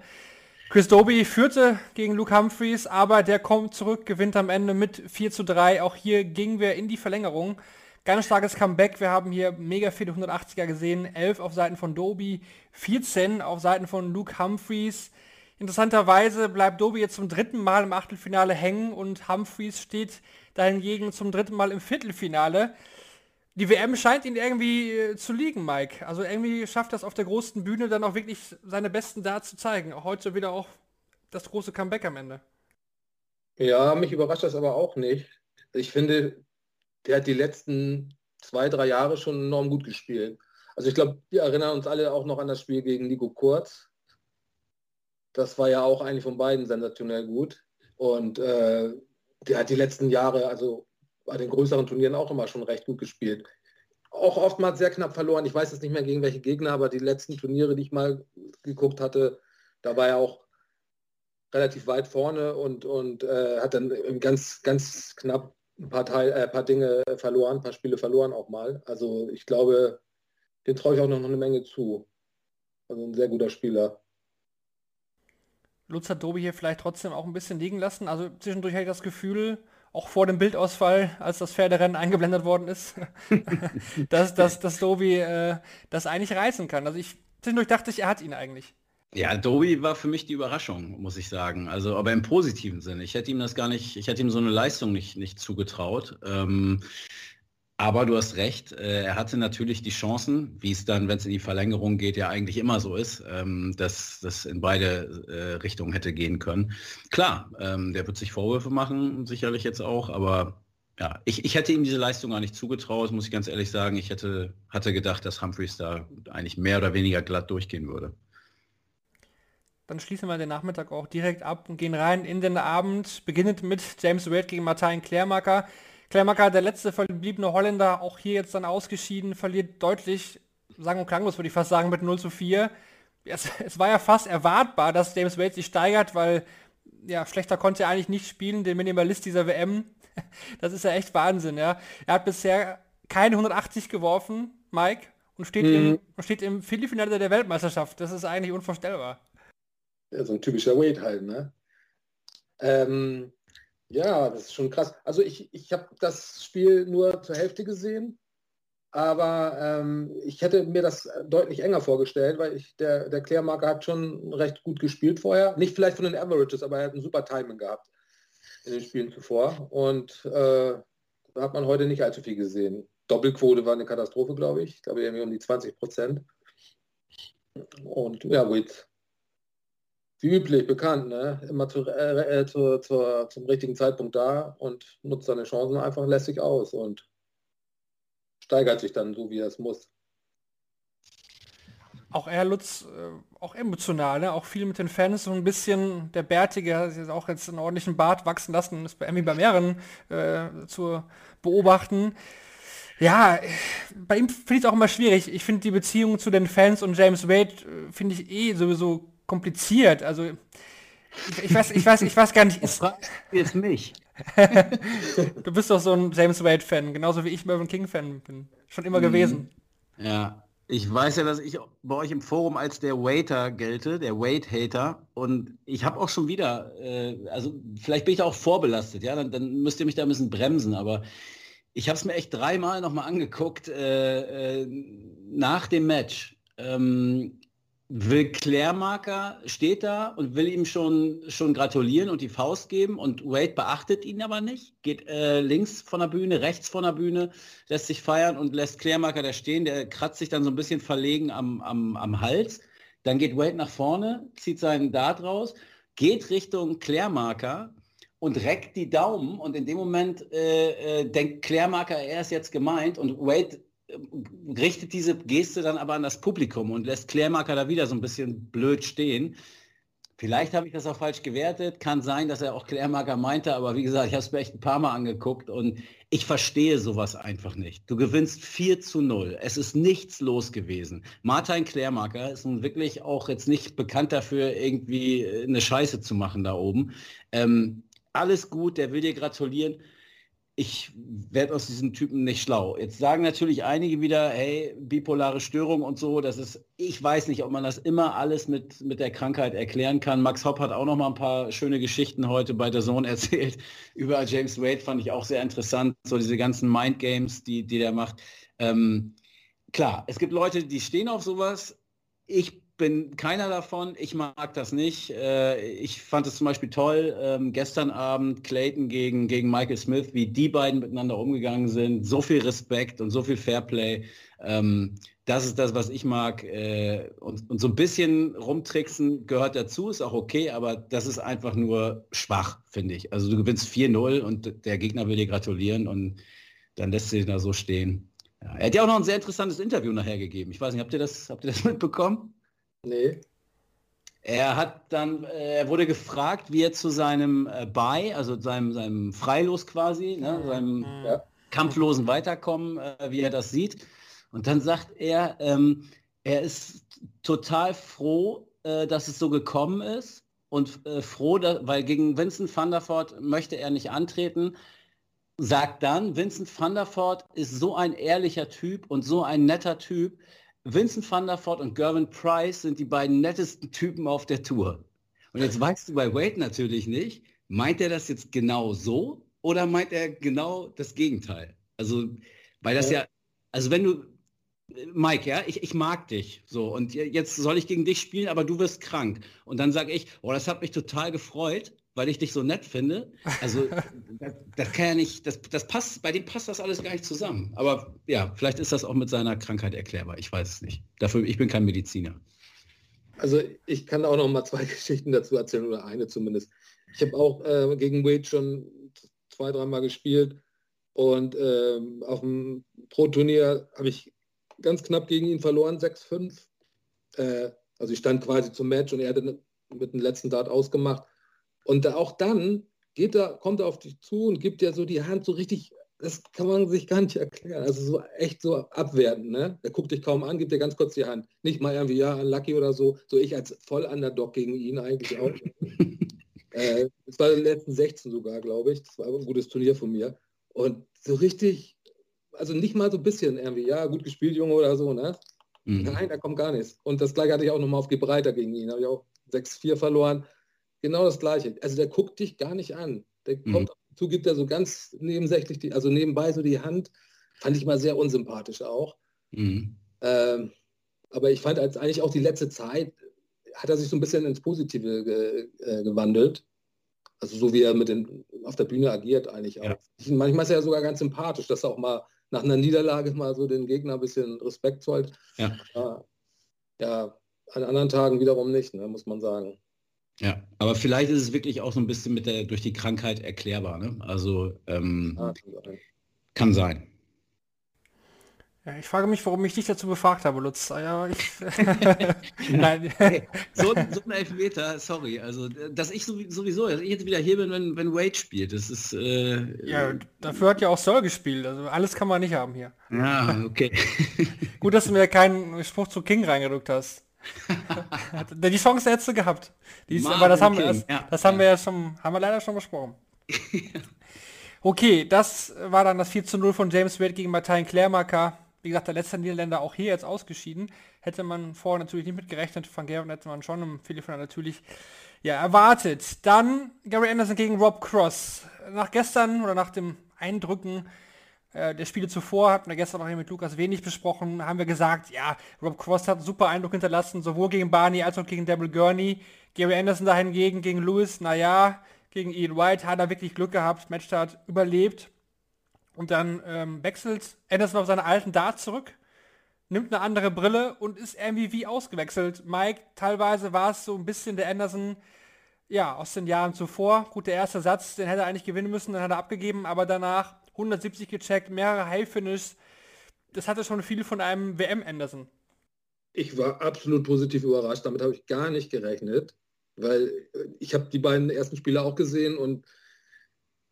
Chris Doby führte gegen Luke Humphreys, aber der kommt zurück, gewinnt am Ende mit 4 zu 3. Auch hier gingen wir in die Verlängerung. Ganz starkes Comeback. Wir haben hier mega viele 180er gesehen. 11 auf Seiten von Doby, 14 auf Seiten von Luke Humphreys. Interessanterweise bleibt Doby jetzt zum dritten Mal im Achtelfinale hängen und Humphreys steht dahingegen zum dritten Mal im Viertelfinale. Die WM scheint ihn irgendwie äh, zu liegen, Mike. Also irgendwie schafft das auf der großen Bühne dann auch wirklich seine besten Darts zu zeigen. Heute wieder auch das große Comeback am Ende. Ja, mich überrascht das aber auch nicht. Ich finde, der hat die letzten zwei, drei Jahre schon enorm gut gespielt. Also ich glaube, wir erinnern uns alle auch noch an das Spiel gegen Nico Kurz. Das war ja auch eigentlich von beiden sensationell gut. Und äh, der hat die letzten Jahre, also bei den größeren Turnieren auch immer schon recht gut gespielt. Auch oftmals sehr knapp verloren. Ich weiß jetzt nicht mehr gegen welche Gegner, aber die letzten Turniere, die ich mal geguckt hatte, da war er auch relativ weit vorne und, und äh, hat dann ganz, ganz knapp ein paar, Teil, äh, paar Dinge verloren, ein paar Spiele verloren auch mal. Also ich glaube, den traue ich auch noch eine Menge zu. Also ein sehr guter Spieler. Lutz hat Dobi hier vielleicht trotzdem auch ein bisschen liegen lassen. Also zwischendurch hatte ich das Gefühl, auch vor dem Bildausfall, als das Pferderennen eingeblendet worden ist, *laughs* dass, dass, dass Dobi äh, das eigentlich reißen kann. Also ich zwischendurch dachte ich, er hat ihn eigentlich. Ja, Doby war für mich die Überraschung, muss ich sagen. Also, aber im positiven Sinne. Ich hätte ihm das gar nicht, ich hätte ihm so eine Leistung nicht, nicht zugetraut. Ähm, aber du hast recht, äh, er hatte natürlich die Chancen, wie es dann, wenn es in die Verlängerung geht, ja eigentlich immer so ist, ähm, dass das in beide äh, Richtungen hätte gehen können. Klar, ähm, der wird sich Vorwürfe machen, sicherlich jetzt auch, aber ja, ich, ich hätte ihm diese Leistung gar nicht zugetraut, muss ich ganz ehrlich sagen. Ich hätte, hatte gedacht, dass Humphreys da eigentlich mehr oder weniger glatt durchgehen würde. Dann schließen wir den Nachmittag auch direkt ab und gehen rein in den Abend, beginnend mit James Wade gegen Martin Klärmacker. Klärmacker, der letzte verbliebene Holländer, auch hier jetzt dann ausgeschieden, verliert deutlich, sagen und klanglos würde ich fast sagen, mit 0 zu 4. Es, es war ja fast erwartbar, dass James Wade sich steigert, weil ja, schlechter konnte er eigentlich nicht spielen, den Minimalist dieser WM. *laughs* Das ist ja echt Wahnsinn, ja. Er hat bisher keine 180 geworfen, Mike, und steht, mhm. im, steht im Viertelfinale der Weltmeisterschaft. Das ist eigentlich unvorstellbar. So ein typischer Wade halt, ne? Ähm, ja, das ist schon krass. Also ich, ich habe das Spiel nur zur Hälfte gesehen, aber ähm, ich hätte mir das deutlich enger vorgestellt, weil ich, der, der Klärmarker hat schon recht gut gespielt vorher. Nicht vielleicht von den Averages, aber er hat ein super Timing gehabt in den Spielen zuvor. Und äh, da hat man heute nicht allzu viel gesehen. Doppelquote war eine Katastrophe, glaube ich. Ich glaube irgendwie um die 20 Prozent. Und ja, Wade wie üblich bekannt, ne? immer zu, äh, äh, zu, zu, zum richtigen Zeitpunkt da und nutzt seine Chancen einfach lässig aus und steigert sich dann so, wie es muss. Auch er, Lutz, äh, auch emotional, ne? auch viel mit den Fans, so ein bisschen der Bärtige, hat jetzt auch jetzt einen ordentlichen Bart wachsen lassen, ist bei Emmy bei mehreren äh, zu beobachten. Ja, bei ihm finde ich es auch immer schwierig. Ich finde die Beziehung zu den Fans und James Wade äh, finde ich eh sowieso kompliziert. Also ich, ich, weiß, ich weiß, ich weiß gar nicht. Ist, jetzt mich. *laughs* du bist doch so ein James Wade-Fan, genauso wie ich Mervyn King-Fan bin. Schon immer mhm. gewesen. Ja, ich weiß ja, dass ich bei euch im Forum als der Waiter gelte, der Wait-Hater. Und ich habe auch schon wieder, äh, also vielleicht bin ich auch vorbelastet, ja, dann, dann, müsst ihr mich da ein bisschen bremsen, aber ich habe es mir echt dreimal nochmal angeguckt äh, äh, nach dem Match. Ähm, will Klärmarker steht da und will ihm schon, schon gratulieren und die Faust geben und Wade beachtet ihn aber nicht, geht äh, links von der Bühne, rechts von der Bühne, lässt sich feiern und lässt Klärmarker da stehen, der kratzt sich dann so ein bisschen verlegen am, am, am Hals. Dann geht Wade nach vorne, zieht seinen Dart raus, geht Richtung Klärmarker und reckt die Daumen und in dem Moment äh, äh, denkt Klärmarker, er ist jetzt gemeint und Wade richtet diese Geste dann aber an das Publikum und lässt Klärmarker da wieder so ein bisschen blöd stehen. Vielleicht habe ich das auch falsch gewertet. Kann sein, dass er auch Klärmarker meinte, aber wie gesagt, ich habe es mir echt ein paar Mal angeguckt und ich verstehe sowas einfach nicht. Du gewinnst 4 zu 0. Es ist nichts los gewesen. Martin Klärmarker ist nun wirklich auch jetzt nicht bekannt dafür, irgendwie eine Scheiße zu machen da oben. Ähm, alles gut, der will dir gratulieren ich werde aus diesem Typen nicht schlau. Jetzt sagen natürlich einige wieder, hey, bipolare Störung und so, das ist, ich weiß nicht, ob man das immer alles mit, mit der Krankheit erklären kann. Max Hopp hat auch noch mal ein paar schöne Geschichten heute bei der Sohn *laughs* erzählt. Über James Wade fand ich auch sehr interessant, so diese ganzen Mind Games, die, die der macht. Ähm, klar, es gibt Leute, die stehen auf sowas. Ich bin keiner davon. Ich mag das nicht. Äh, ich fand es zum Beispiel toll, ähm, gestern Abend Clayton gegen, gegen Michael Smith, wie die beiden miteinander umgegangen sind. So viel Respekt und so viel Fairplay. Ähm, das ist das, was ich mag. Äh, und, und so ein bisschen rumtricksen gehört dazu, ist auch okay, aber das ist einfach nur schwach, finde ich. Also du gewinnst 4-0 und der Gegner will dir gratulieren und dann lässt sie da so stehen. Ja, er hat ja auch noch ein sehr interessantes Interview nachher gegeben. Ich weiß nicht, habt ihr das, habt ihr das *laughs* mitbekommen? Nee. Er hat dann, äh, er wurde gefragt, wie er zu seinem äh, Buy, also seinem, seinem Freilos quasi, ne, mhm. seinem ja. kampflosen Weiterkommen, äh, wie er das sieht. Und dann sagt er, ähm, er ist total froh, äh, dass es so gekommen ist und äh, froh, dass, weil gegen Vincent van der Voort möchte er nicht antreten. Sagt dann, Vincent van der Voort ist so ein ehrlicher Typ und so ein netter Typ, Vincent van der Voort und Gervin Price sind die beiden nettesten Typen auf der Tour. Und jetzt weißt du bei Wade natürlich nicht, meint er das jetzt genau so oder meint er genau das Gegenteil? Also, weil das ja, also wenn du, Mike, ja, ich, ich mag dich so und jetzt soll ich gegen dich spielen, aber du wirst krank. Und dann sage ich, oh, das hat mich total gefreut weil ich dich so nett finde. Also *laughs* das, das, kann ja nicht, das, das passt, bei dem passt das alles gar nicht zusammen. Aber ja, vielleicht ist das auch mit seiner Krankheit erklärbar. Ich weiß es nicht. Dafür, ich bin kein Mediziner. Also ich kann auch noch mal zwei *laughs* Geschichten dazu erzählen oder eine zumindest. Ich habe auch äh, gegen Wade schon zwei, dreimal gespielt und äh, auf dem Pro-Turnier habe ich ganz knapp gegen ihn verloren, 6-5. Äh, also ich stand quasi zum Match und er hatte mit dem letzten Dart ausgemacht. Und auch dann geht er, kommt er auf dich zu und gibt dir so die Hand so richtig, das kann man sich gar nicht erklären. Also so echt so abwertend, ne? Er guckt dich kaum an, gibt dir ganz kurz die Hand. Nicht mal irgendwie, ja, Lucky oder so. So ich als Voll-Underdog gegen ihn eigentlich auch. *laughs* äh, das war in den letzten 16 sogar, glaube ich. Das war ein gutes Turnier von mir. Und so richtig, also nicht mal so ein bisschen irgendwie, ja, gut gespielt, Junge oder so, ne? Mhm. Nein, da kommt gar nichts. Und das gleiche hatte ich auch nochmal auf Gebreiter gegen ihn. Da habe ich auch 6-4 verloren. Genau das Gleiche. Also der guckt dich gar nicht an. Der mhm. kommt zu, gibt er so ganz nebensächlich, die, also nebenbei so die Hand. Fand ich mal sehr unsympathisch auch. Mhm. Ähm, aber ich fand als eigentlich auch die letzte Zeit hat er sich so ein bisschen ins Positive ge, äh, gewandelt. Also so wie er mit den, auf der Bühne agiert eigentlich auch. Ja. Manchmal ist er ja sogar ganz sympathisch, dass er auch mal nach einer Niederlage mal so den Gegner ein bisschen Respekt zollt. Ja. ja, ja an anderen Tagen wiederum nicht, ne, muss man sagen. Ja, aber vielleicht ist es wirklich auch so ein bisschen mit der durch die Krankheit erklärbar. Ne? Also ähm, ah, kann sein. Ja, ich frage mich, warum ich dich dazu befragt habe, Lutz. Ah, Ja, ich, *laughs* *laughs* Nein. Hey, so, ein- so ein Elfmeter, sorry. Also, dass ich sowie- sowieso, dass ich jetzt wieder hier bin, wenn, wenn Wade spielt, das ist, äh, ja, dafür hat ja auch Soll gespielt. Also alles kann man nicht haben hier. ja, okay. *laughs* Gut, dass du mir keinen Spruch zu King reingedrückt hast. Die Chance hättest du gehabt. Ist, aber das haben, King, das, ja. das haben wir ja schon, haben wir leider schon besprochen. *laughs* Okay, das war dann das 4 zu 0 von James Wade gegen Martin Klärmarker. Wie gesagt, der letzte Niederländer auch hier jetzt ausgeschieden. Hätte man vorher natürlich nicht mit gerechnet. Van Gerwen hätte man schon im Viertelfinale natürlich ja, erwartet. Dann Gary Anderson gegen Rob Cross. Nach gestern oder nach dem Eindrücken äh, der Spiele zuvor, hatten wir gestern noch hier mit Lukas wenig besprochen, haben wir gesagt, ja, Rob Cross hat einen super Eindruck hinterlassen, sowohl gegen Barney als auch gegen Devil Gurney. Gary Anderson dahingegen gegen Lewis, naja, gegen Ian White hat er wirklich Glück gehabt, Matchstart überlebt. Und dann ähm, wechselt Anderson auf seine alten Dart zurück, nimmt eine andere Brille und ist wie ausgewechselt. Mike, teilweise war es so ein bisschen der Anderson, ja, aus den Jahren zuvor. Gut, der erste Satz, den hätte er eigentlich gewinnen müssen, dann hat er abgegeben, aber danach 170 gecheckt, mehrere High-Finish. Das hatte schon viel von einem WM-Anderson. Ich war absolut positiv überrascht. Damit habe ich gar nicht gerechnet, weil äh, ich habe die beiden ersten Spiele auch gesehen und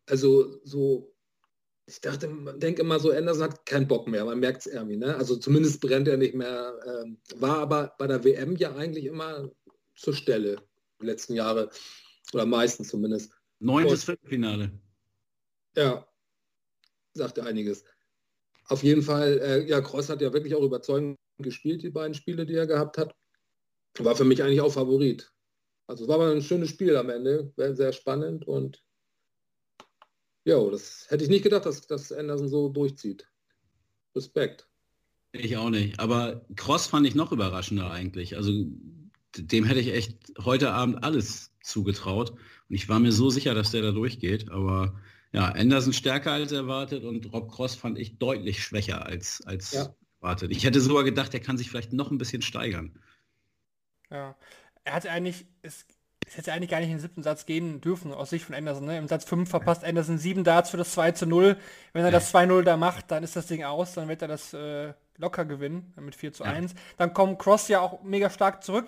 also so, ich dachte, man denkt immer so, Anderson hat keinen Bock mehr, man merkt es irgendwie, ne? Also zumindest brennt er nicht mehr, ähm, war aber bei der WM ja eigentlich immer zur Stelle, die letzten Jahre, oder meistens zumindest. Neuntes Viertelfinale. Ja, sagte einiges. Auf jeden Fall, äh, ja, Cross hat ja wirklich auch überzeugend gespielt, die beiden Spiele, die er gehabt hat. War für mich eigentlich auch Favorit. Also es war aber ein schönes Spiel am Ende, sehr spannend und ja, das hätte ich nicht gedacht, dass, dass Anderson so durchzieht. Respekt. Ich auch nicht. Aber Cross fand ich noch überraschender eigentlich. Also dem hätte ich echt heute Abend alles zugetraut. Und ich war mir so sicher, dass der da durchgeht. Aber ja, Anderson stärker als erwartet und Rob Cross fand ich deutlich schwächer als, als Ja. erwartet. Ich hätte sogar gedacht, er kann sich vielleicht noch ein bisschen steigern. Ja. Er hatte eigentlich, es, es hätte eigentlich gar nicht in den siebten Satz gehen dürfen, aus Sicht von Anderson. Ne? Im Satz 5 verpasst Anderson sieben Darts für das 2 zu 0. Wenn er das 2-0 da macht, dann ist das Ding aus, dann wird er das äh, locker gewinnen mit 4 zu Ja. 1. Dann kommt Cross ja auch mega stark zurück.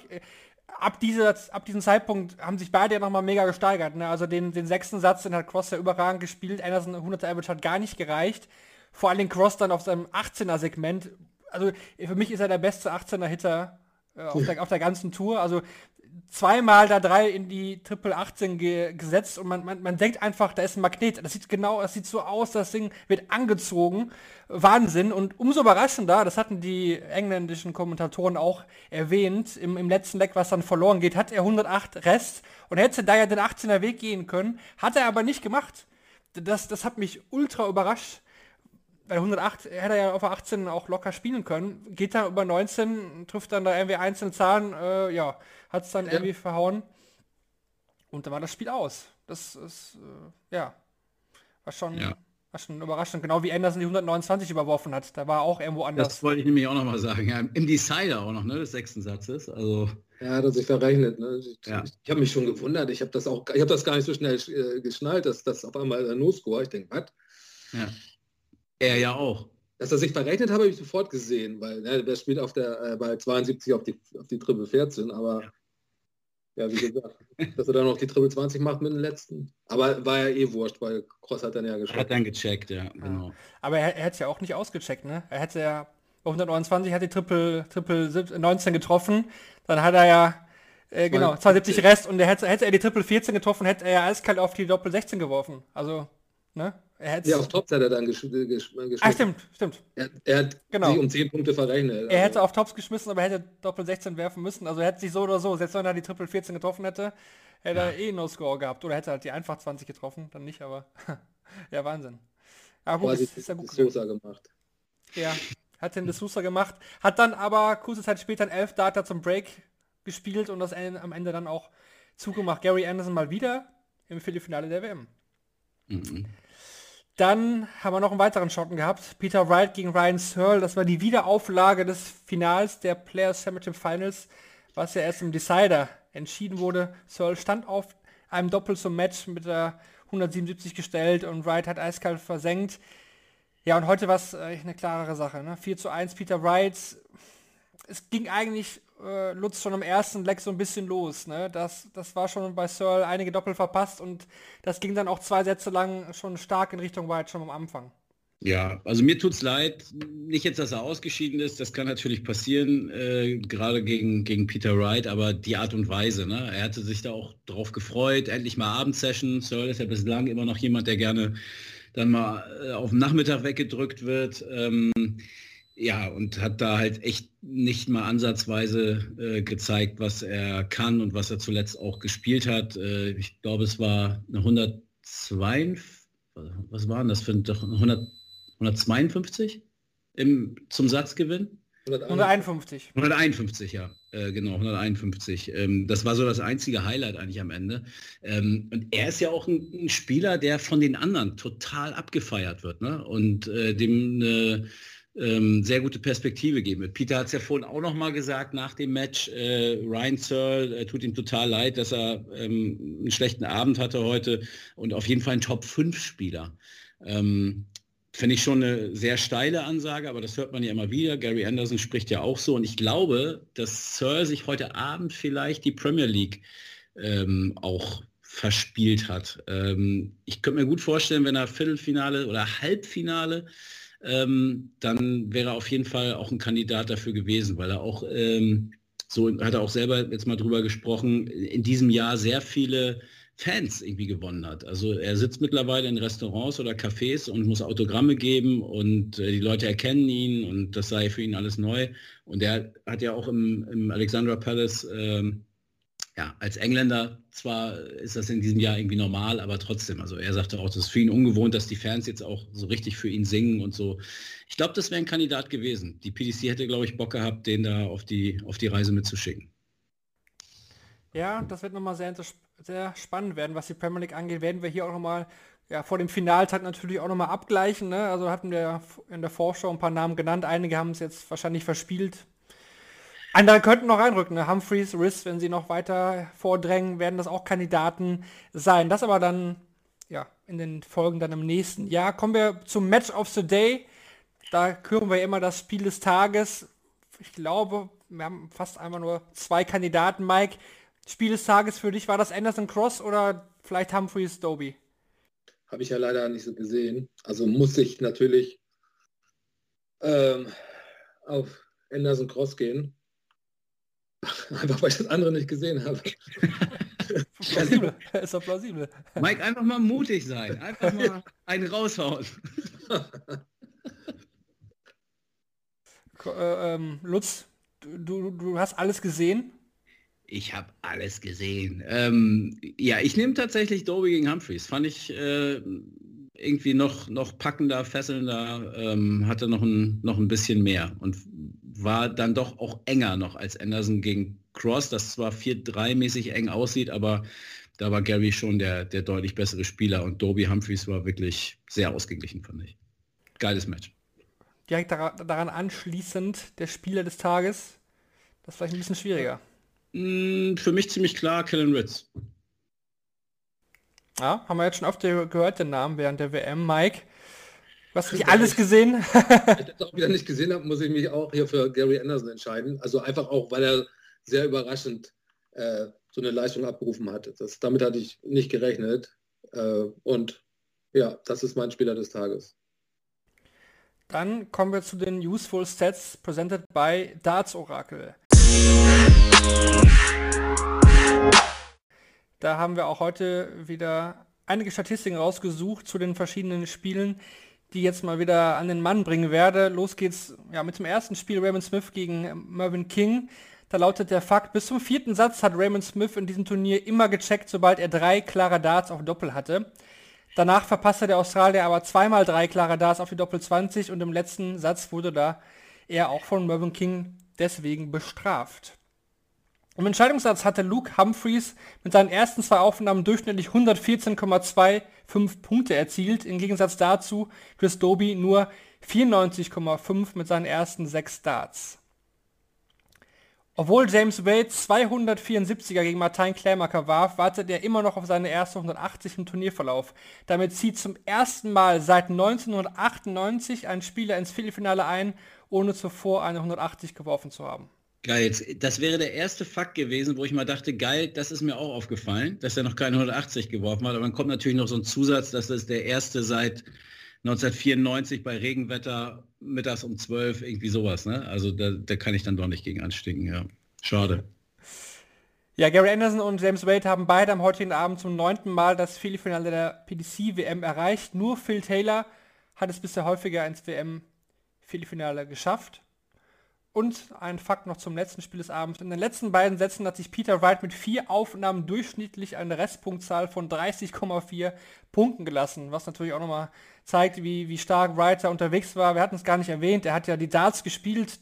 Ab, dieser, ab diesem Zeitpunkt haben sich beide ja nochmal mega gesteigert. Ne? Also den, den sechsten Satz, den hat Cross ja überragend gespielt. Anderson 100er Average hat gar nicht gereicht. Vor allem Cross dann auf seinem 18er Segment. Also für mich ist er der beste 18er Hitter äh, auf, *laughs* der, auf der ganzen Tour. Also zweimal da drei in die Triple 18 ge gesetzt und man, man, man denkt einfach, da ist ein Magnet. Das sieht genau, das sieht so aus, das Ding wird angezogen. Wahnsinn. Und umso überraschender, das hatten die engländischen Kommentatoren auch erwähnt, im, im letzten Leck, was dann verloren geht, hat er 108 Rest und hätte da ja den 18er Weg gehen können, hat er aber nicht gemacht. Das, das hat mich ultra überrascht. Bei 108 hätte er ja auf der 18 auch locker spielen können. Geht dann über 19, trifft dann da irgendwie einzelne Zahlen, äh, ja, hat es dann Ja. irgendwie verhauen. Und dann war das Spiel aus. Das ist, äh, ja, war schon, Ja. war schon überraschend. Genau wie Anderson die 129 überworfen hat. Da war auch irgendwo anders. Das wollte ich nämlich auch noch mal sagen. Ja, Im Decider auch noch, ne, des sechsten Satzes. Also Ja, hat er sich verrechnet. Ne? Ich, Ja. ich habe mich schon gewundert. Ich habe das auch, ich habe das gar nicht so schnell äh, geschnallt, dass das auf einmal der No-Score. Ich denke, was? ja. er ja auch. Dass er sich verrechnet habe, habe ich sofort gesehen, weil ne, der spielt auf der äh, bei 72 auf die auf die Triple 14, aber ja, wie gesagt, dass er dann noch die Triple 20 macht mit dem letzten. Aber war ja eh wurscht, weil Cross hat dann ja Er geschafft. hat dann gecheckt, ja, genau. Aber er, er hätte es ja auch nicht ausgecheckt, ne? Er hätte ja bei 129 hat die Triple, Triple sieb- 19 getroffen, dann hat er ja äh, genau 72 Rest und er hätte, hätte er die Triple 14 getroffen, hätte er ja eiskalt auf die Doppel 16 geworfen. Also, ne? Er hätte Ja, auf Tops hat er dann gesch gesch geschmissen. Ah, stimmt, stimmt. Er, er hat Genau. sich um 10 Punkte verrechnet. Er hätte auf Tops geschmissen, aber er hätte Doppel 16 werfen müssen. Also er hätte sich so oder so, selbst wenn er die Triple 14 getroffen hätte, hätte er eh No-Score gehabt. Oder hätte er halt die einfach 20 getroffen, dann nicht, aber *laughs* ja, Wahnsinn. Ja, gut, quasi ist, ist ja gut. Sosa gemacht. Ja, hat den D'Souza gemacht, hat dann aber kurze Zeit später ein elf Data zum Break gespielt und das am Ende dann auch zugemacht. Gary Anderson mal wieder im Viertelfinale der WM. Mhm. Dann haben wir noch einen weiteren Schotten gehabt. Peter Wright gegen Ryan Searle. Das war die Wiederauflage des Finals der Players Championship Finals, was ja erst im Decider entschieden wurde. Searle stand auf einem Doppel zum Match mit der 177 gestellt und Wright hat eiskalt versenkt. Ja, und heute war es äh, eine klarere Sache. Ne? 4 zu 1, Peter Wright. Es ging eigentlich äh, Lutz schon am ersten Leck so ein bisschen los. Ne? Das, das war schon bei Searle einige Doppel verpasst und das ging dann auch zwei Sätze lang schon stark in Richtung White schon am Anfang. Ja, also mir tut's leid, nicht jetzt, dass er ausgeschieden ist, das kann natürlich passieren, äh, gerade gegen, gegen Peter Wright, aber die Art und Weise, ne? Er hatte sich da auch drauf gefreut, endlich mal Abendsession. Searle ist ja bislang immer noch jemand, der gerne dann mal äh, auf den Nachmittag weggedrückt wird. Ähm, ja, und hat da halt echt nicht mal ansatzweise äh, gezeigt, was er kann und was er zuletzt auch gespielt hat. Äh, ich glaube, es war eine 102, was waren das für ein 100, 152 im, zum Satzgewinn? 151. 151, ja, äh, genau, 151. Ähm, das war so das einzige Highlight eigentlich am Ende. Ähm, und er ist ja auch ein, ein, Spieler, der von den anderen total abgefeiert wird ne? und äh, dem eine ähm, sehr gute Perspektive geben wird. Peter hat es ja vorhin auch noch mal gesagt nach dem Match, äh, Ryan Searle äh, tut ihm total leid, dass er ähm, einen schlechten Abend hatte heute und auf jeden Fall ein Top-5-Spieler. Ähm, Finde ich schon eine sehr steile Ansage, aber das hört man ja immer wieder. Gary Anderson spricht ja auch so. Und ich glaube, dass Searle sich heute Abend vielleicht die Premier League ähm, auch verspielt hat. Ähm, ich könnte mir gut vorstellen, wenn er Viertelfinale oder Halbfinale ähm, dann wäre er auf jeden Fall auch ein Kandidat dafür gewesen, weil er auch, ähm, so hat er auch selber jetzt mal drüber gesprochen, in diesem Jahr sehr viele Fans irgendwie gewonnen hat. Also er sitzt mittlerweile in Restaurants oder Cafés und muss Autogramme geben und äh, die Leute erkennen ihn und das sei für ihn alles neu. Und er hat ja auch im, im Alexandra Palace ähm, ja, als Engländer zwar ist das in diesem Jahr irgendwie normal, aber trotzdem, also er sagte auch, das ist für ihn ungewohnt, dass die Fans jetzt auch so richtig für ihn singen und so. Ich glaube, das wäre ein Kandidat gewesen. Die PDC hätte, glaube ich, Bock gehabt, den da auf die, auf die Reise mitzuschicken. Ja, das wird nochmal sehr, sehr spannend werden, was die Premier League angeht. Werden wir hier auch nochmal ja, vor dem Finaltag natürlich auch nochmal abgleichen. Ne? Also hatten wir in der Vorschau ein paar Namen genannt. Einige haben es jetzt wahrscheinlich verspielt. Andere könnten noch reinrücken. Ne? Humphreys, Riss, wenn sie noch weiter vordrängen, werden das auch Kandidaten sein. Das aber dann ja, in den Folgen dann im nächsten Jahr. Kommen wir zum Match of the Day. Da küren wir immer das Spiel des Tages. Ich glaube, wir haben fast einmal nur zwei Kandidaten. Mike, Spiel des Tages für dich, war das Anderson Cross oder vielleicht Humphreys Doby? Habe ich ja leider nicht so gesehen. Also muss ich natürlich ähm, auf Anderson Cross gehen. *laughs* Einfach weil ich das andere nicht gesehen habe. *laughs* plausibel. ist doch plausibel. Mike, einfach mal mutig sein. Einfach mal einen raushauen. äh, ähm, Lutz, du, du hast alles gesehen? Ich habe alles gesehen. Ähm, ja, ich nehme tatsächlich Doby gegen Humphreys. Fand ich äh, irgendwie noch, noch packender, fesselnder, ähm, hatte noch ein, noch ein bisschen mehr und war dann doch auch enger noch als Anderson gegen Cross, das zwar 4-3 mäßig eng aussieht, aber da war Gary schon der, der deutlich bessere Spieler und Doby Humphreys war wirklich sehr ausgeglichen, fand ich. Geiles Match. Direkt daran anschließend der Spieler des Tages, das ist vielleicht ein bisschen schwieriger. Hm, für mich ziemlich klar, Kellen Ritz. Ja, haben wir jetzt schon oft gehört, den Namen während der WM. Mike, Hast nicht alles gesehen? *laughs* Wenn ich das auch wieder nicht gesehen habe, muss ich mich auch hier für Gary Anderson entscheiden. Also einfach auch, weil er sehr überraschend äh, so eine Leistung abgerufen hat. Das, damit hatte ich nicht gerechnet. Äh, und ja, das ist mein Spieler des Tages. Dann kommen wir zu den Useful Stats presented by Darts Oracle. Da haben wir auch heute wieder einige Statistiken rausgesucht zu den verschiedenen Spielen, die jetzt mal wieder an den Mann bringen werde. Los geht's ja, mit dem ersten Spiel Raymond Smith gegen Mervyn King. Da lautet der Fakt, bis zum vierten Satz hat Raymond Smith in diesem Turnier immer gecheckt, sobald er drei klare Darts auf Doppel hatte. Danach verpasste der Australier aber zweimal drei klare Darts auf die Doppel 20 und im letzten Satz wurde da er auch von Mervyn King deswegen bestraft. Im Entscheidungssatz hatte Luke Humphreys mit seinen ersten zwei Aufnahmen durchschnittlich 114,25 Punkte erzielt. Im Gegensatz dazu Chris Doby nur 94,5 mit seinen ersten sechs Starts. Obwohl James Wade 274er gegen Martin Klämacker warf, wartet er immer noch auf seine erste 180 im Turnierverlauf. Damit zieht zum ersten Mal seit 1998 ein Spieler ins Viertelfinale ein, ohne zuvor eine 180 geworfen zu haben. Geil, das wäre der erste Fakt gewesen, wo ich mal dachte, geil, das ist mir auch aufgefallen, dass er noch keine 180 geworfen hat. Aber dann kommt natürlich noch so ein Zusatz, dass das der erste seit 1994 bei Regenwetter mittags um 12, irgendwie sowas. Ne? Also da, da kann ich dann doch nicht gegen anstinken, ja. Schade. Ja, Gary Anderson und James Wade haben beide am heutigen Abend zum neunten Mal das Viertelfinale der PDC-WM erreicht. Nur Phil Taylor hat es bisher häufiger ins WM-Viertelfinale geschafft. Und ein Fakt noch zum letzten Spiel des Abends. In den letzten beiden Sätzen hat sich Peter Wright mit vier Aufnahmen durchschnittlich eine Restpunktzahl von 30,4 Punkten gelassen, was natürlich auch nochmal zeigt, wie, wie stark Wright da unterwegs war. Wir hatten es gar nicht erwähnt. Er hat ja die Darts gespielt,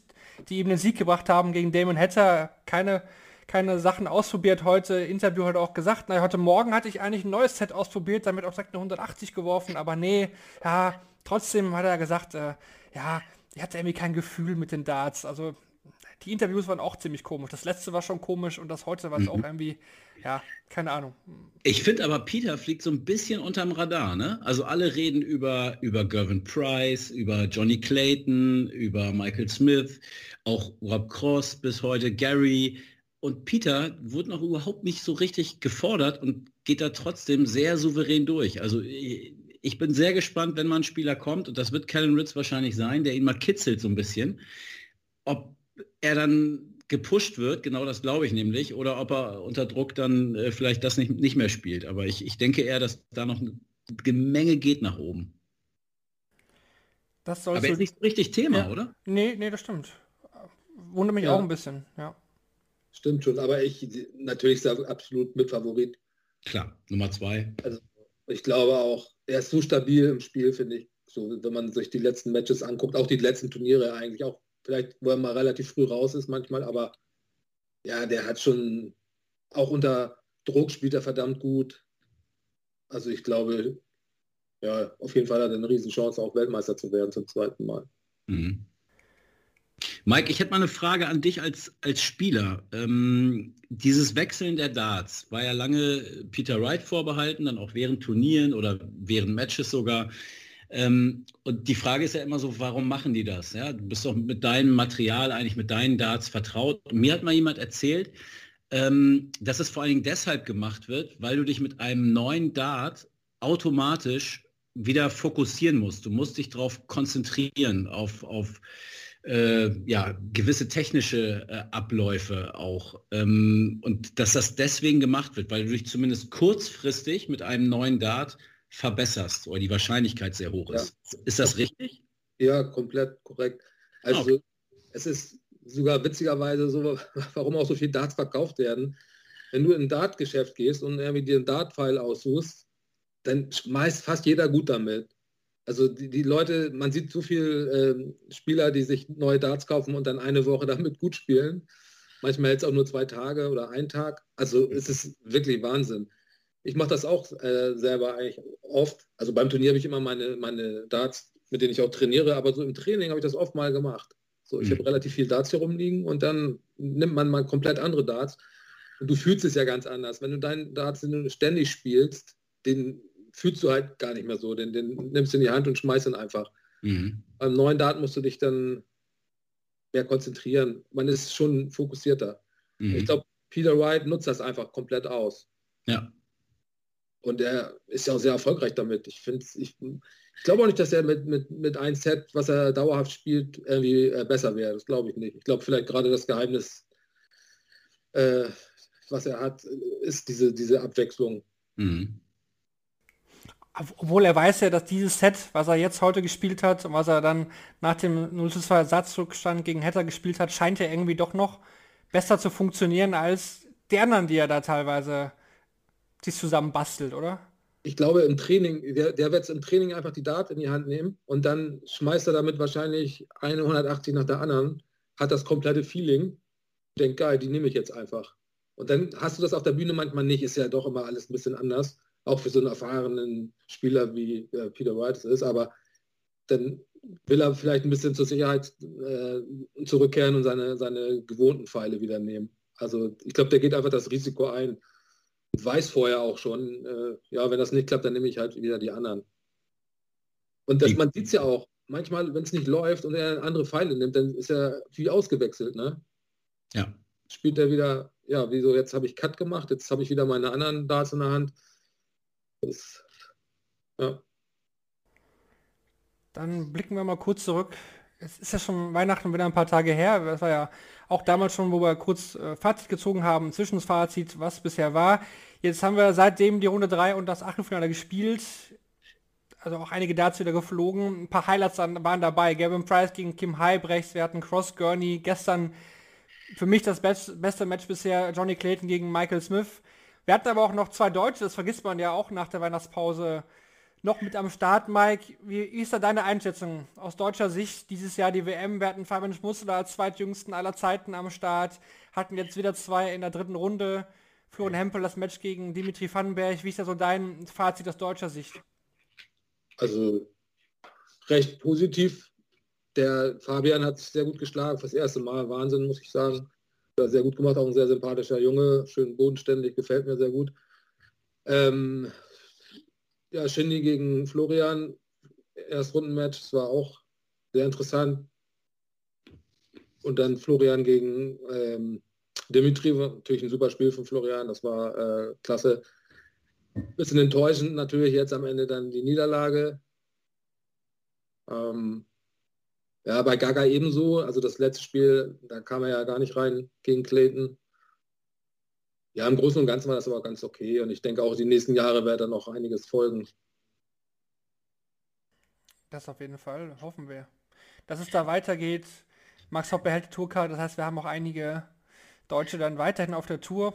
die ihm den Sieg gebracht haben gegen Damon Hatter. Keine, keine Sachen ausprobiert heute. Interview hat auch gesagt, na, heute Morgen hatte ich eigentlich ein neues Set ausprobiert, damit auch direkt eine 180 geworfen, aber nee, ja, trotzdem hat er gesagt, äh, ja, er hatte irgendwie kein Gefühl mit den Darts. Also die Interviews waren auch ziemlich komisch. Das letzte war schon komisch und das heute war es mhm. auch irgendwie, ja, keine Ahnung. Ich finde aber, Peter fliegt so ein bisschen unterm Radar, ne? Also alle reden über, über Gervin Price, über Johnny Clayton, über Michael Smith, auch Rob Cross bis heute, Gary. Und Peter wurde noch überhaupt nicht so richtig gefordert und geht da trotzdem sehr souverän durch. Also ich bin sehr gespannt, wenn mal ein Spieler kommt, und das wird Kellen Ritz wahrscheinlich sein, der ihn mal kitzelt so ein bisschen, ob er dann gepusht wird, genau das glaube ich nämlich, oder ob er unter Druck dann äh, vielleicht das nicht, nicht mehr spielt. Aber ich, ich denke eher, dass da noch eine Menge geht nach oben. Das soll Aber ist nicht so richtig Thema, ja. oder? Nee, nee, das stimmt. Wundert mich ja. auch ein bisschen, ja. Stimmt schon, aber ich natürlich sage absolut mit Favorit. Klar, Nummer zwei. Also ich glaube auch, er ist so stabil im Spiel, finde ich. So, wenn man sich die letzten Matches anguckt, auch die letzten Turniere eigentlich auch, vielleicht, wo er mal relativ früh raus ist manchmal, aber ja, der hat schon, auch unter Druck spielt er verdammt gut. Also ich glaube, ja, auf jeden Fall hat er eine Riesenchance, auch Weltmeister zu werden zum zweiten Mal. Mhm. Mike, ich hätte mal eine Frage an dich als, als Spieler. Ähm, dieses Wechseln der Darts war ja lange Peter Wright vorbehalten, dann auch während Turnieren oder während Matches sogar. Ähm, und die Frage ist ja immer so, warum machen die das? Ja, du bist doch mit deinem Material, eigentlich mit deinen Darts vertraut. Mir hat mal jemand erzählt, ähm, dass es vor allen Dingen deshalb gemacht wird, weil du dich mit einem neuen Dart automatisch wieder fokussieren musst. Du musst dich darauf konzentrieren, auf, auf äh, ja, gewisse technische äh, Abläufe auch. Ähm, und dass das deswegen gemacht wird, weil du dich zumindest kurzfristig mit einem neuen Dart verbesserst oder die Wahrscheinlichkeit sehr hoch ist. Ja. Ist das richtig? Ja, komplett korrekt. Also okay. es ist sogar witzigerweise so, *laughs* warum auch so viele Darts verkauft werden. Wenn du in ein Dart-Geschäft gehst und irgendwie dir einen Dart-File aussuchst, dann schmeißt fast jeder gut damit. Also die, die Leute, man sieht so viele äh, Spieler, die sich neue Darts kaufen und dann eine Woche *laughs* damit gut spielen. Manchmal jetzt auch nur zwei Tage oder ein Tag. Also es ist wirklich Wahnsinn. Ich mache das auch äh, selber eigentlich oft. Also beim Turnier habe ich immer meine, meine Darts, mit denen ich auch trainiere, aber so im Training habe ich das oft mal gemacht. So, ich mhm. habe relativ viel Darts hier rumliegen und dann nimmt man mal komplett andere Darts. Und du fühlst es ja ganz anders. Wenn du deinen Darts ständig spielst, den fühlst du halt gar nicht mehr so. Den, den nimmst du in die Hand und schmeißt ihn einfach. Mhm. Beim neuen Daten musst du dich dann mehr konzentrieren. Man ist schon fokussierter. Mhm. Ich glaube, Peter Wright nutzt das einfach komplett aus. Ja. Und er ist ja auch sehr erfolgreich damit. Ich finde ich, ich glaube auch nicht, dass er mit, mit, mit einem Set, was er dauerhaft spielt, irgendwie äh, besser wäre. Das glaube ich nicht. Ich glaube vielleicht gerade das Geheimnis, äh, was er hat, ist diese, diese Abwechslung. Mhm obwohl er weiß ja, dass dieses Set, was er jetzt heute gespielt hat und was er dann nach dem 0 zu 2 Ersatzrückstand gegen Hatter gespielt hat, scheint er irgendwie doch noch besser zu funktionieren als die anderen, die er da teilweise sich zusammen bastelt, oder? Ich glaube, im Training, der, der wird im Training einfach die Dart in die Hand nehmen und dann schmeißt er damit wahrscheinlich eine 180 nach der anderen, hat das komplette Feeling, denkt, geil, die nehme ich jetzt einfach. Und dann hast du das auf der Bühne manchmal nicht, ist ja doch immer alles ein bisschen anders auch für so einen erfahrenen Spieler wie äh, Peter White es ist, aber dann will er vielleicht ein bisschen zur Sicherheit äh, zurückkehren und seine, seine gewohnten Pfeile wieder nehmen. Also ich glaube, der geht einfach das Risiko ein. Weiß vorher auch schon, äh, ja, wenn das nicht klappt, dann nehme ich halt wieder die anderen. Und das, man sieht es ja auch, manchmal, wenn es nicht läuft und er andere Pfeile nimmt, dann ist er wie ausgewechselt, ne? Ja. Spielt er wieder, ja, wieso, jetzt habe ich Cut gemacht, jetzt habe ich wieder meine anderen Darts in der Hand. Das, ja. Dann blicken wir mal kurz zurück. Es ist ja schon Weihnachten wieder ein paar Tage her. Das war ja auch damals schon, wo wir kurz äh, Fazit gezogen haben, Zwischenfazit, was bisher war. Jetzt haben wir seitdem die Runde 3 und das Achtelfinale gespielt. Also auch einige Darts wieder geflogen. Ein paar Highlights waren dabei. Gavin Price gegen Kim Heibrechts. Wir hatten Cross Gurney. Gestern für mich das best, beste Match bisher. Johnny Clayton gegen Michael Smith. Wir hatten aber auch noch zwei Deutsche. Das vergisst man ja auch nach der Weihnachtspause noch mit am Start, Mike. Wie ist da deine Einschätzung aus deutscher Sicht dieses Jahr die WM? Wir hatten Fabian Schmutzler als zweitjüngsten aller Zeiten am Start, hatten jetzt wieder zwei in der dritten Runde. Florian Hempel das Match gegen Dimitri Vandenberg. Wie ist da so dein Fazit aus deutscher Sicht? Also recht positiv. Der Fabian hat sich sehr gut geschlagen, fürs erste Mal. Wahnsinn, muss ich sagen. Sehr gut gemacht, auch ein sehr sympathischer Junge, schön bodenständig, gefällt mir sehr gut. Ähm, ja, Shindy gegen Florian, Erstrundenmatch, das war auch sehr interessant. Und dann Florian gegen ähm, Dimitri, natürlich ein super Spiel von Florian, das war äh, klasse. Bisschen enttäuschend natürlich jetzt am Ende dann die Niederlage. Ähm, ja, bei Gaga ebenso. Also das letzte Spiel, da kam er ja gar nicht rein gegen Clayton ja, im Großen und Ganzen war das aber ganz okay und ich denke auch die nächsten Jahre wird dann noch einiges folgen. Das auf jeden Fall, hoffen wir. Dass es da weitergeht. Max Hopp behält die Tourkarte, das heißt, wir haben auch einige Deutsche dann weiterhin auf der Tour.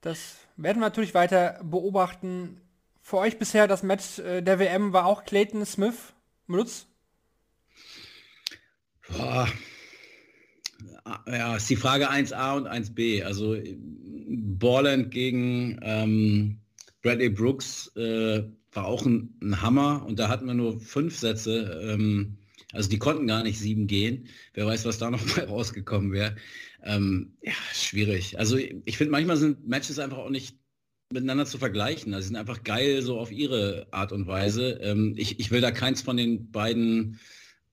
Das werden wir natürlich weiter beobachten. Für euch bisher das Match äh, der WM war auch Clayton Smith. Lutz? Boah. Ja, ist die Frage 1a und 1b. Also Borland gegen ähm, Bradley Brooks äh, war auch ein, ein, Hammer und da hatten wir nur fünf Sätze. Ähm, also die konnten gar nicht sieben gehen. Wer weiß, was da noch *laughs* mal rausgekommen wäre. Ähm, ja, schwierig. Also ich finde, manchmal sind Matches einfach auch nicht miteinander zu vergleichen. Also sie sind einfach geil so auf ihre Art und Weise. Ähm, ich, ich will da keins von den beiden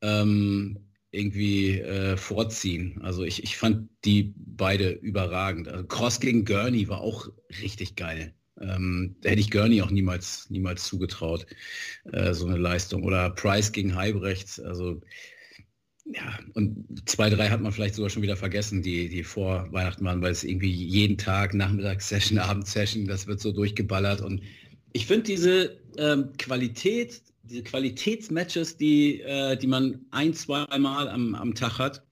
ähm, irgendwie äh, vorziehen. Also ich, ich fand die beide überragend. Also Cross gegen Gurney war auch richtig geil. Ähm, hätte ich Gurney auch niemals, niemals zugetraut, äh, so eine Leistung. Oder Price gegen Heibrechts. Also ja, und zwei, drei hat man vielleicht sogar schon wieder vergessen, die, die vor Weihnachten waren, weil es irgendwie jeden Tag Nachmittagssession, *laughs* Abendsession, das wird so durchgeballert. Und ich finde diese ähm, Qualität diese Qualitätsmatches, die, äh, die man ein, zwei Mal am, am Tag hat,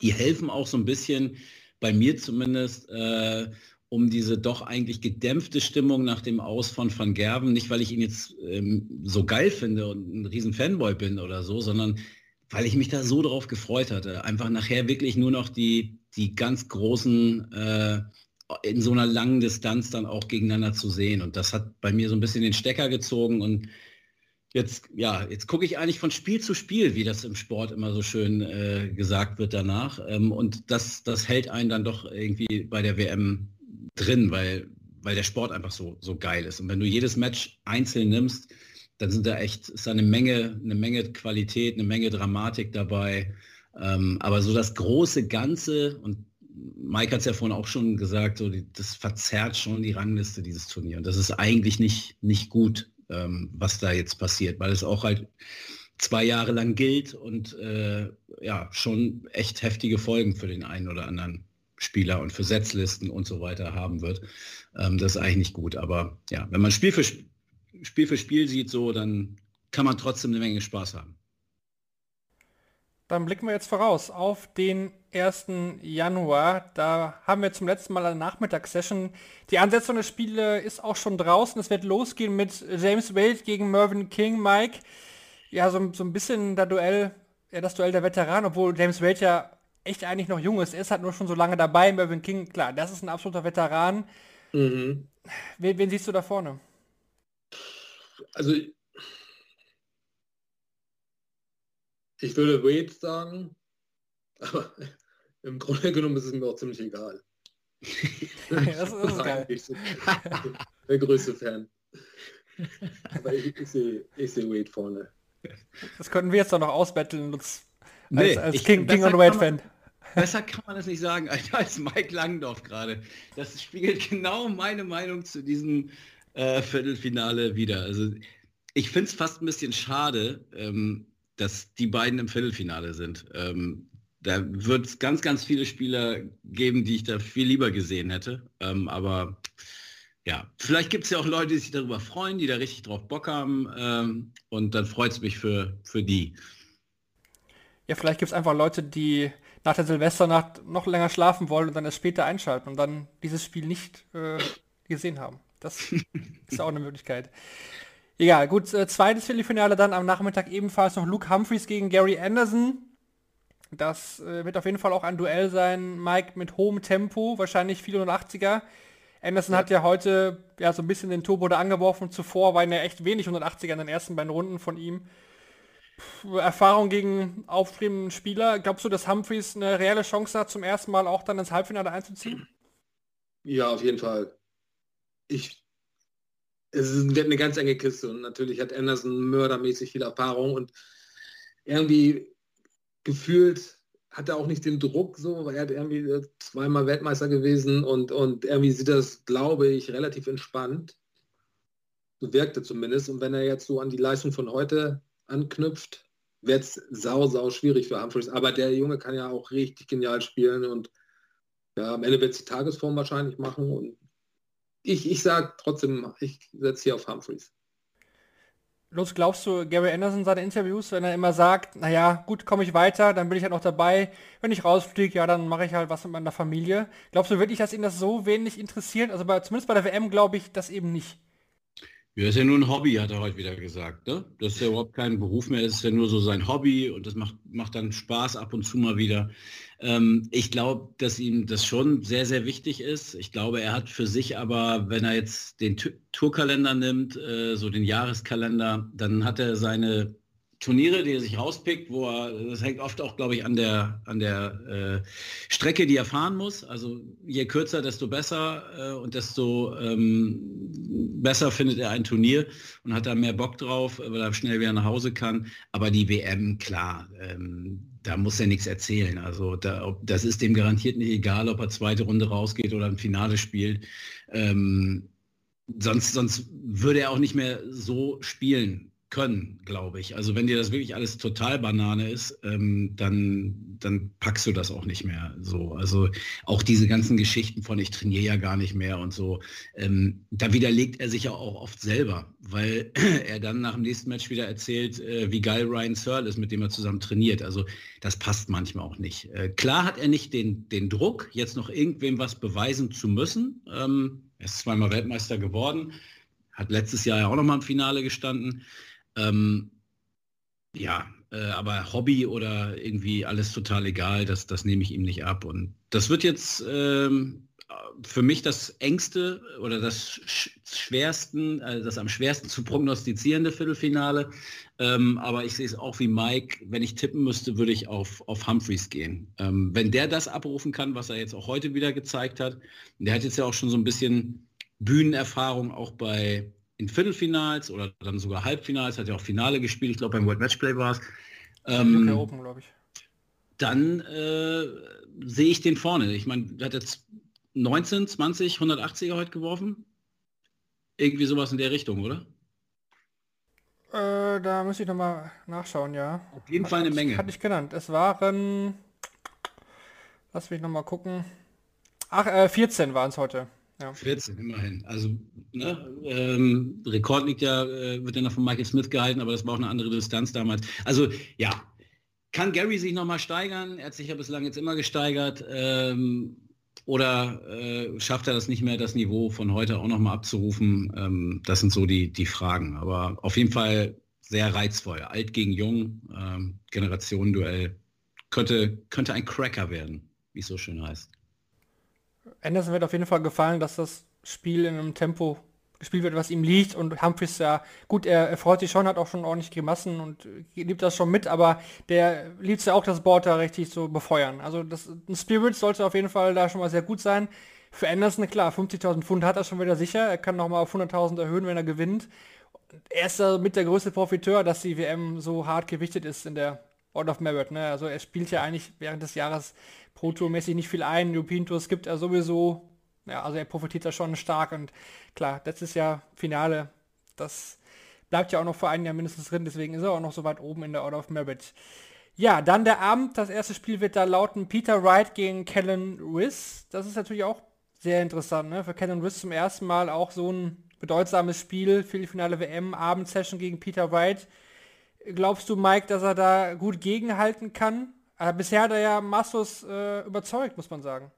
die helfen auch so ein bisschen, bei mir zumindest, äh, um diese doch eigentlich gedämpfte Stimmung nach dem Aus von Van Gerven, nicht weil ich ihn jetzt ähm, so geil finde und ein riesen Fanboy bin oder so, sondern weil ich mich da so drauf gefreut hatte, einfach nachher wirklich nur noch die, die ganz großen äh, in so einer langen Distanz dann auch gegeneinander zu sehen. Und das hat bei mir so ein bisschen den Stecker gezogen und Jetzt, ja, jetzt gucke ich eigentlich von Spiel zu Spiel, wie das im Sport immer so schön äh, gesagt wird danach. Ähm, und das, das hält einen dann doch irgendwie bei der WM drin, weil, weil der Sport einfach so, so geil ist. Und wenn du jedes Match einzeln nimmst, dann sind da echt, ist da eine Menge, eine Menge Qualität, eine Menge Dramatik dabei. Ähm, aber so das große Ganze, und Mike hat es ja vorhin auch schon gesagt, so die, das verzerrt schon die Rangliste dieses Turnier. Und das ist eigentlich nicht, nicht gut ähm, was da jetzt passiert, weil es auch halt zwei Jahre lang gilt und äh, ja, schon echt heftige Folgen für den einen oder anderen Spieler und für Setzlisten und so weiter haben wird. Ähm, das ist eigentlich nicht gut. Aber ja, wenn man Spiel für Spiel für Spiel sieht, so, dann kann man trotzdem eine Menge Spaß haben. Dann blicken wir jetzt voraus auf den 1. Januar. Da haben wir zum letzten Mal eine Nachmittagssession. Die Ansetzung des Spiele ist auch schon draußen. Es wird losgehen mit James Wade gegen Mervyn King, Mike. Ja, so, so ein bisschen der Duell, ja, das Duell der Veteranen, obwohl James Wade ja echt eigentlich noch jung ist. Er ist halt nur schon so lange dabei. Mervyn King, klar, das ist ein absoluter Veteran. Mhm. Wen, wen siehst du da vorne? Also Ich würde Wade sagen, aber *laughs* im Grunde genommen ist es mir auch ziemlich egal. *laughs* das, ist geil. Ich *laughs* der größte Fan. Aber ich, ich sehe ich seh Wade vorne. Das könnten wir jetzt doch noch ausbetteln als, Nee, als, ich- King, King und Wade kann man- Fan. Besser kann man das nicht sagen als- als Mike Langdorf gerade. Das spiegelt genau meine Meinung zu diesem äh, Viertelfinale wieder. Also ich finde es fast ein bisschen schade, ähm, dass die beiden im Viertelfinale sind. Ähm, da wird es ganz, ganz viele Spieler geben, die ich da viel lieber gesehen hätte. Ähm, aber ja, vielleicht gibt es ja auch Leute, die sich darüber freuen, die da richtig drauf Bock haben. Ähm, und dann freut es mich für, für die. Ja, vielleicht gibt es einfach Leute, die nach der Silvesternacht noch länger schlafen wollen und dann erst später einschalten und dann dieses Spiel nicht äh, gesehen haben. Das *laughs* ist auch eine Möglichkeit. Egal, gut, äh, zweites Viertelfinale dann am Nachmittag ebenfalls noch Luke Humphreys gegen Gary Anderson. Das äh, wird auf jeden Fall auch ein Duell sein, Mike, mit hohem Tempo, wahrscheinlich 480er. Anderson hat ja heute ja so ein bisschen den Turbo da angeworfen. Zuvor waren ja echt wenig 180er in den ersten beiden Runden von ihm. Puh, Erfahrung gegen aufstrebenden Spieler. Glaubst du, dass Humphreys eine reelle Chance hat, zum ersten Mal auch dann ins Halbfinale einzuziehen? Ja, auf jeden Fall. Ich, es ist, wird eine ganz enge Kiste und natürlich hat Anderson mördermäßig viel Erfahrung und irgendwie gefühlt hat er auch nicht den Druck so, weil er hat irgendwie äh, zweimal Weltmeister gewesen und, und irgendwie sieht das, glaube ich, relativ entspannt. So wirkte zumindest. Und wenn er jetzt so an die Leistung von heute anknüpft, wird es sau, sau schwierig für Humphreys. Aber der Junge kann ja auch richtig genial spielen und ja, am Ende wird es die Tagesform wahrscheinlich machen. Und ich, ich sage trotzdem, ich setze hier auf Humphreys. Los, glaubst du, Gary Anderson seine Interviews, wenn er immer sagt, naja, gut, komme ich weiter, dann bin ich halt noch dabei. Wenn ich rausfliege, ja, dann mache ich halt was mit meiner Familie. Glaubst du wirklich, dass ihn das so wenig interessiert? Also bei, zumindest bei der WM glaube ich das eben nicht. Ja, ist ja nur ein Hobby, hat er heute wieder gesagt. Ne? Das ist ja überhaupt kein Beruf mehr, das ist ja nur so sein Hobby und das macht, macht dann Spaß ab und zu mal wieder. Ähm, ich glaube, dass ihm das schon sehr, sehr wichtig ist. Ich glaube, er hat für sich aber, wenn er jetzt den Tu- Tourkalender nimmt, äh, so den Jahreskalender, dann hat er seine Turniere, die er sich rauspickt, wo er, das hängt oft auch, glaube ich, an der, an der äh, Strecke, die er fahren muss. Also je kürzer, desto besser äh, und desto ähm, besser findet er ein Turnier und hat da mehr Bock drauf, weil er schnell wieder nach Hause kann. Aber die WM, klar, ähm, da muss er nichts erzählen. Also da, ob, das ist dem garantiert nicht egal, ob er zweite Runde rausgeht oder ein Finale spielt. Ähm, sonst, sonst würde er auch nicht mehr so spielen können, glaube ich. Also wenn dir das wirklich alles total Banane ist, ähm, dann, dann packst du das auch nicht mehr so. Also auch diese ganzen Geschichten von ich trainiere ja gar nicht mehr und so, ähm, da widerlegt er sich ja auch oft selber, weil *clears throat* er dann nach dem nächsten Match wieder erzählt, äh, wie geil Ryan Searle ist, mit dem er zusammen trainiert. Also das passt manchmal auch nicht. Äh, klar hat er nicht den, den Druck, jetzt noch irgendwem was beweisen zu müssen. Ähm, er ist zweimal Weltmeister geworden, hat letztes Jahr ja auch noch mal im Finale gestanden. Ähm, ja, äh, aber Hobby oder irgendwie alles total egal, das, das nehme ich ihm nicht ab. Und das wird jetzt ähm, für mich das engste oder das sch schwersten, äh, das am schwersten zu prognostizierende Viertelfinale. Ähm, aber ich sehe es auch wie Mike, wenn ich tippen müsste, würde ich auf, auf Humphreys gehen. Ähm, wenn der das abrufen kann, was er jetzt auch heute wieder gezeigt hat, der hat jetzt ja auch schon so ein bisschen Bühnenerfahrung auch bei in Viertelfinals oder dann sogar Halbfinals, hat ja auch Finale gespielt, ich glaube beim World Matchplay war es. UK Open, glaube ich. Dann äh, sehe ich den vorne. Ich meine, der hat jetzt 19, 20, 180er heute geworfen. Irgendwie sowas in der Richtung, oder? Äh, da muss ich nochmal nachschauen, ja. Auf jeden Fall eine Menge. Hatte ich genannt. Es waren, lass mich nochmal gucken. Ach, äh, 14 waren es heute. Ja. 14, immerhin. Also, ne, ähm, Rekord liegt ja, äh, wird ja noch von Michael Smith gehalten, aber das war auch eine andere Distanz damals. Also, ja. Kann Gary sich nochmal steigern? Er hat sich ja bislang jetzt immer gesteigert. Ähm, oder äh, schafft er das nicht mehr, das Niveau von heute auch nochmal abzurufen? Ähm, das sind so die, die Fragen. Aber auf jeden Fall sehr reizvoll. Alt gegen jung, ähm, Generationenduell. Könnte, könnte ein Cracker werden, wie es so schön heißt. Anderson wird auf jeden Fall gefallen, dass das Spiel in einem Tempo gespielt wird, was ihm liegt und Humphries ja, gut, er, er freut sich schon, hat auch schon ordentlich Grimassen und liebt das schon mit, aber der liebt ja auch das Board da richtig so befeuern. Also das, ein Spirit sollte auf jeden Fall da schon mal sehr gut sein. Für Anderson, klar, 50.000 Pfund hat er schon wieder sicher, er kann nochmal auf 100.000 erhöhen, wenn er gewinnt. Er ist da mit der größte Profiteur, dass die WM so hart gewichtet ist in der Order of Merit. Ne? Also er spielt ja eigentlich während des Jahres Pro Tour mäßig nicht viel ein. European Tours gibt er sowieso ja, also er profitiert da schon stark und klar, letztes Jahr Finale, das bleibt ja auch noch für ein Jahr mindestens drin, deswegen ist er auch noch so weit oben in der Order of Merit. Ja, dann der Abend, das erste Spiel wird da lauten Peter Wright gegen Kellen Riss. Das ist natürlich auch sehr interessant, ne? Für Kellen Riss zum ersten Mal auch so ein bedeutsames Spiel, Viertelfinale WM, Abendsession gegen Peter Wright. Glaubst du, Mike, dass er da gut gegenhalten kann? Aber bisher hat er ja Massos äh, überzeugt, muss man sagen.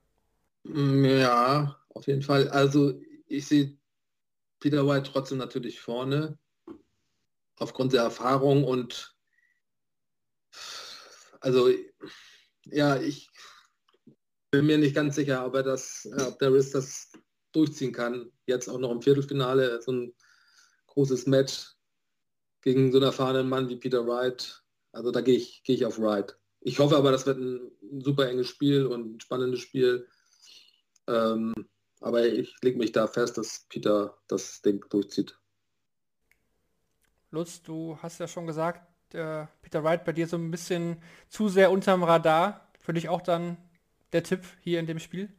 Ja, auf jeden Fall. Also ich sehe Peter White trotzdem natürlich vorne, aufgrund der Erfahrung und also ja, ich bin mir nicht ganz sicher, ob er das, ob der Riss das durchziehen kann. Jetzt auch noch im Viertelfinale, so ein großes Match gegen so einen erfahrenen Mann wie Peter Wright. Also da gehe ich, gehe ich auf Wright. Ich hoffe aber, das wird ein super enges Spiel und ein spannendes Spiel. Ähm, aber ich lege mich da fest, dass Peter das Ding durchzieht. Lutz, du hast ja schon gesagt, äh, Peter Wright bei dir so ein bisschen zu sehr unterm Radar. Für dich auch dann der Tipp hier in dem Spiel?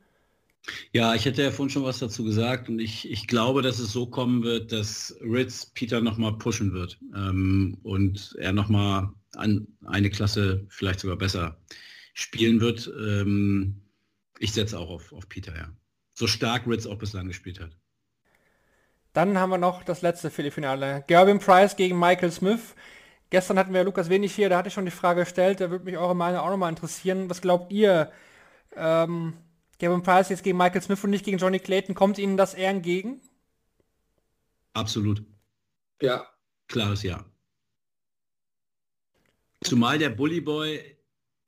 Ja, ich hätte ja vorhin schon was dazu gesagt und ich, ich glaube, dass es so kommen wird, dass Ritz Peter nochmal pushen wird ähm, und er nochmal an eine Klasse vielleicht sogar besser spielen wird. Ähm, ich setze auch auf, auf Peter, ja. So stark Ritz auch bislang gespielt hat. Dann haben wir noch das letzte Viertelfinale. Gervin Price gegen Michael Smith. Gestern hatten wir Lukas Wenig hier, da hatte ich schon die Frage gestellt, da würde mich eure Meinung auch nochmal interessieren. Was glaubt ihr? Ähm, Gervin Price jetzt gegen Michael Smith und nicht gegen Johnny Clayton, kommt Ihnen das eher entgegen? Absolut. Ja. Klares Ja. Zumal der Bully Boy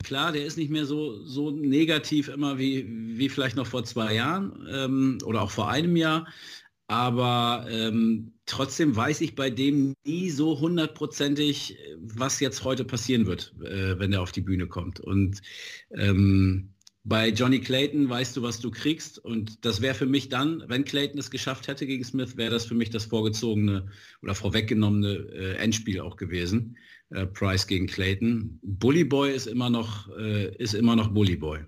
klar, der ist nicht mehr so, so negativ immer wie, wie vielleicht noch vor zwei Jahren ähm, oder auch vor einem Jahr. Aber ähm, trotzdem weiß ich bei dem nie so hundertprozentig, was jetzt heute passieren wird, äh, wenn er auf die Bühne kommt. Und ähm, bei Johnny Clayton weißt du, was du kriegst. Und das wäre für mich dann, wenn Clayton es geschafft hätte gegen Smith, wäre das für mich das vorgezogene oder vorweggenommene äh, Endspiel auch gewesen. Äh, Price gegen Clayton. Bully Boy ist immer noch, äh, ist immer noch Bully Boy.